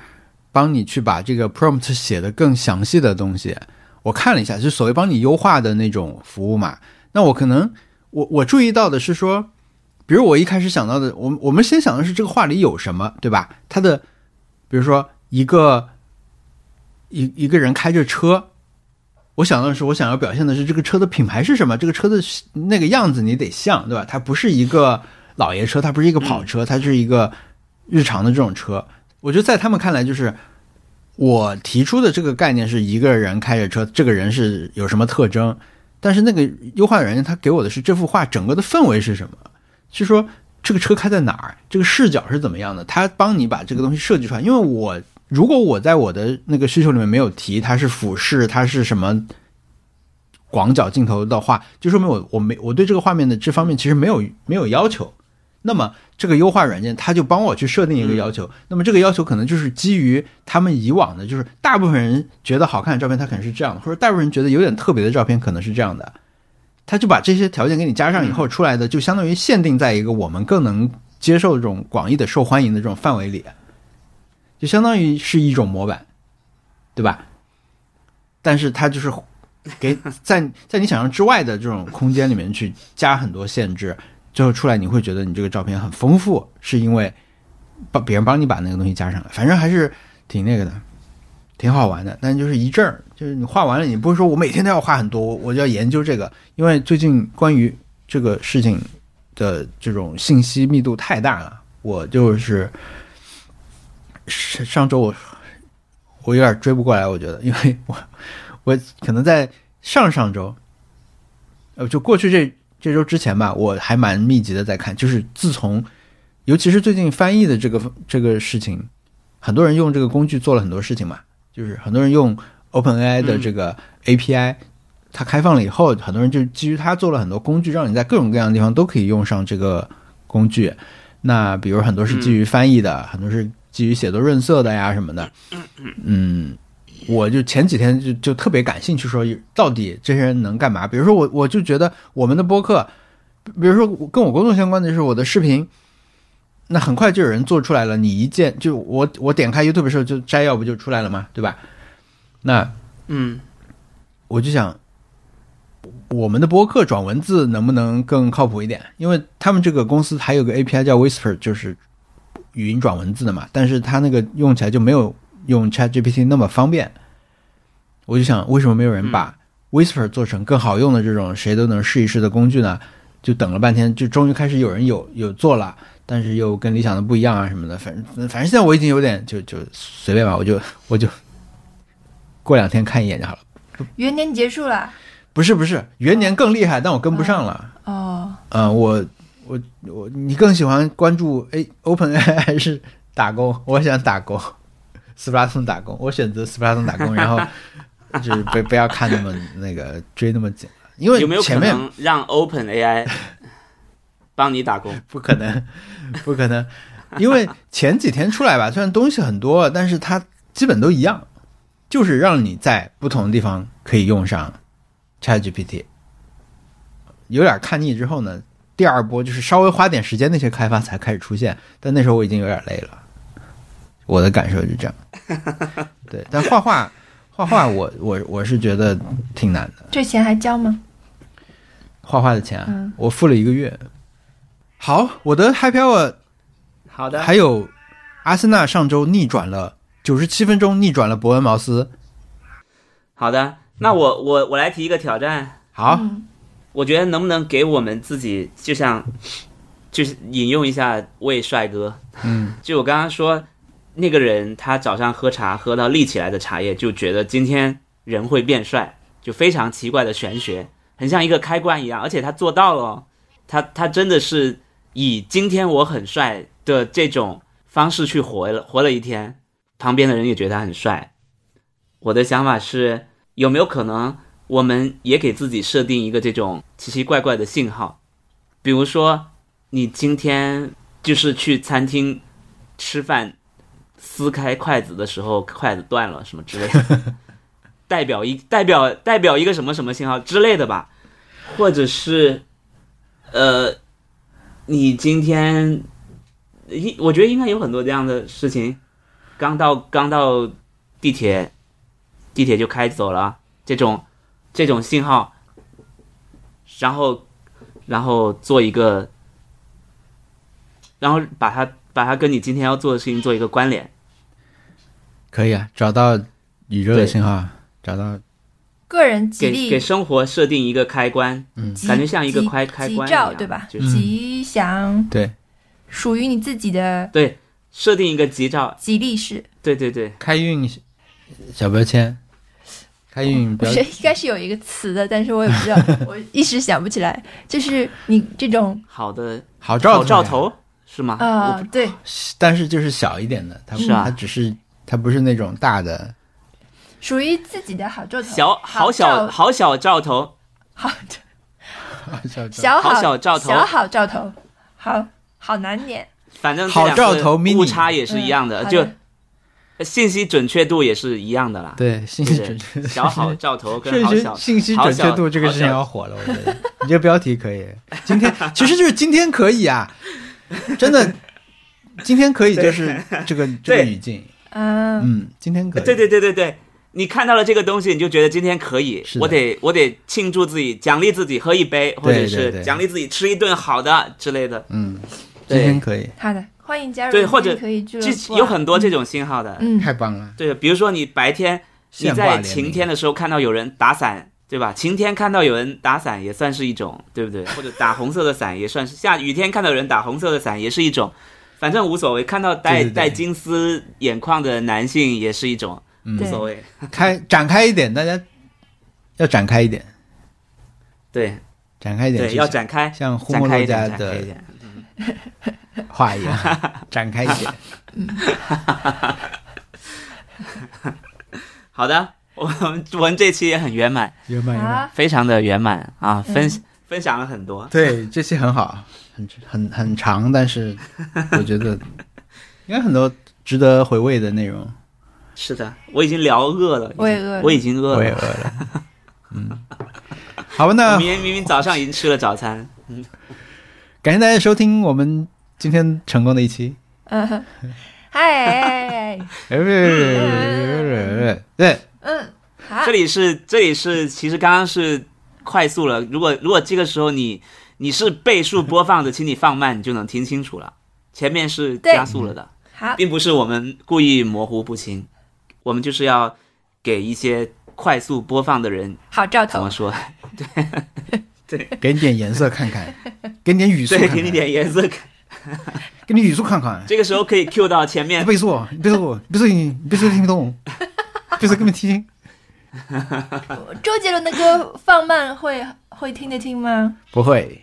帮你去把这个 prompt 写的更详细的东西。我看了一下，就所谓帮你优化的那种服务嘛。那我可能我我注意到的是说，比如我一开始想到的，我们我们先想的是这个话里有什么，对吧？它的比如说一个一一个人开着车。我想到的是，我想要表现的是这个车的品牌是什么，这个车的那个样子你得像，对吧？它不是一个老爷车，它不是一个跑车，它是一个日常的这种车。我觉得在他们看来，就是我提出的这个概念是一个人开着车，这个人是有什么特征，但是那个优化软件他给我的是这幅画整个的氛围是什么，是说这个车开在哪儿，这个视角是怎么样的，他帮你把这个东西设计出来。因为我如果我在我的那个需求里面没有提它是俯视，它是什么广角镜头的话，就说明我我没我对这个画面的这方面其实没有没有要求。那么这个优化软件它就帮我去设定一个要求，那么这个要求。可能就是基于他们以往的，就是大部分人觉得好看的照片，它可能是这样的，或者大部分人觉得有点特别的。照片可能是这样的，他就把这些条件给你加上以后出来的，就相当于限定在一个我们更能接受这种广义的受欢迎的这种范围里，就相当于是一种模板，对吧？但是它就是给在在你想象之外的这种空间里面去加很多限制，最后出来你会觉得你这个照片很丰富，是因为帮别人帮你把那个东西加上来，反正还是挺那个的，挺好玩的。但就是一阵儿，就是你画完了，你不是说我每天都要画很多，我就要研究这个，因为最近关于这个事情的这种信息密度太大了，我就是上周我我有点追不过来，我觉得，因为我我可能在上上周，呃，就过去这这周之前吧，我还蛮密集的在看，就是自从，尤其是最近翻译的这个这个事情，很多人用这个工具做了很多事情嘛，就是很多人用 OpenAI 的这个 API，、它开放了以后，很多人就基于它做了很多工具，让你在各种各样的地方都可以用上这个工具。那比如很多是基于翻译的，很多是基于写作润色的呀什么的。嗯，我就前几天就就特别感兴趣，说到底这些人能干嘛？比如说我我就觉得我们的播客，比如说跟我工作相关的是我的视频，那很快就有人做出来了。你一键就我我点开 YouTube 的时候就摘要不就出来了吗？对吧？那嗯，我就想，我们的播客转文字能不能更靠谱一点？因为他们这个公司还有个 API 叫 Whisper，就是语音转文字的嘛，但是它那个用起来就没有用 ChatGPT 那么方便。我就想，为什么没有人把 Whisper 做成更好用的这种谁都能试一试的工具呢？就等了半天，就终于开始有人有有做了，但是又跟理想的不一样啊什么的。反正反正现在我已经有点就就随便吧，我就我就过两天看一眼就好了。元年结束了不是不是，元年更厉害，但我跟不上了。哦，嗯、我我我，你更喜欢关注哎 Open AI 还是打工？我想打工，斯普拉通打工，我选择斯普拉通打工，然后就是 不不要看那么那个追那么紧了，因为有没有可前面能让 Open AI 帮你打工？不可能，不可能，因为前几天出来吧，虽然东西很多，但是它基本都一样，就是让你在不同的地方可以用上 ChatGPT。有点看腻之后呢，第二波就是稍微花点时间那些开发才开始出现，但那时候我已经有点累了。我的感受就这样，对，但画画画画我我我是觉得挺难的。这钱还交吗？画画的钱啊，嗯我付了一个月。好，我的 Happy Hour 好的，还有阿森纳上周逆转了九十七分钟逆转了伯恩茅斯。好的。那我我我来提一个挑战，好，嗯我觉得能不能给我们自己，就像就是引用一下魏帅哥，嗯，就我刚刚说，那个人他早上喝茶喝到立起来的茶叶，就觉得今天人会变帅，就非常奇怪的玄学，很像一个开关一样，而且他做到了哦，他他真的是以今天我很帅的这种方式去活了活了一天，旁边的人也觉得他很帅。我的想法是，有没有可能我们也给自己设定一个这种奇奇怪怪的信号，比如说你今天就是去餐厅吃饭，撕开筷子的时候筷子断了什么之类的，代表一代表代表一个什么什么信号之类的吧，或者是呃，你今天应我觉得应该有很多这样的事情，刚到刚到地铁，地铁就开走了，这种这种信号，然后然后做一个，然后把它把它跟你今天要做的事情做一个关联。可以啊，找到宇宙的信号，找到个人吉给利给生活设定一个开关，嗯。感觉像一个开开关一样兆对吧？就是。吉祥，对。属于你自己的对，设定一个吉兆，吉利是。对对对，开运小标签，开运标我是应该是有一个词的，但是我也不知道，我一时想不起来。就是你这种好的好兆好兆头是吗？啊、对，但是就是小一点的，它是啊。它只是它不是那种大的，属于自己的好兆头，小好小兆好小兆头，好小兆小好小兆头。小好兆头，好好难念。反正这好兆头误差也是一样的，就信息准确度也是一样的啦。对信息准确小好兆头跟 信息好小信息准确度这个事情要火了，我觉得。你这个标题可以。今天 其实就是今天可以啊，真的，今天可以就是这个 这个对。语境，嗯，嗯，今天可以，对对对对对，你看到了这个东西，你就觉得今天可以我得我得庆祝自己，奖励自己喝一杯，或者是奖励自己吃一顿好的之类的。嗯，今天可以，好的，欢迎加入对或者可以俱乐就部啊有很多这种信号的。嗯，太棒了，对，比如说你白天你在晴天的时候看到有人打伞，对吧？晴天看到有人打伞也算是一种，对不对？或者打红色的伞也算是，下雨天看到有人打红色的伞也是一种，反正无所谓。看到戴戴金丝眼眶的男性也是一种，嗯无所谓。开展开一点，大家要展开一点，对对，展开一点对，要展开，像呼莫洛家展开一的点。话一样，展开一点。好的，我们我们这期也很圆满，圆满圆满。啊，非常的圆满啊，分、嗯分享了很多。对，这期很好，很很很长，但是我觉得应该很多值得回味的内容。是的，我已经聊饿了，我也饿了我已经饿了我也。饿了。嗯，好吧，那 明明明明早上已经吃了早餐，感谢大家收听我们今天成功的一期。嗯，嗨，对，嗯，好这，里是这里是，其实刚刚是快速了。如果如果这个时候你你是倍数播放的，请你放慢，你就能听清楚了。前面是加速了的，好，并不是我们故意模糊不清，我们就是要给一些快速播放的人好兆头怎么。说？给你点颜色看看，给你点语速对，给你点颜色看。给你语速看看。这个时候可以 Q 到前面倍速，倍速，倍速，倍速听不懂，倍速根本听。周杰伦的歌放慢会会听得清吗？不会，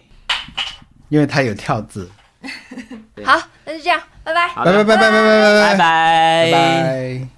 因为他有跳字。好，那就这样，拜拜。拜拜拜拜拜拜拜拜拜拜。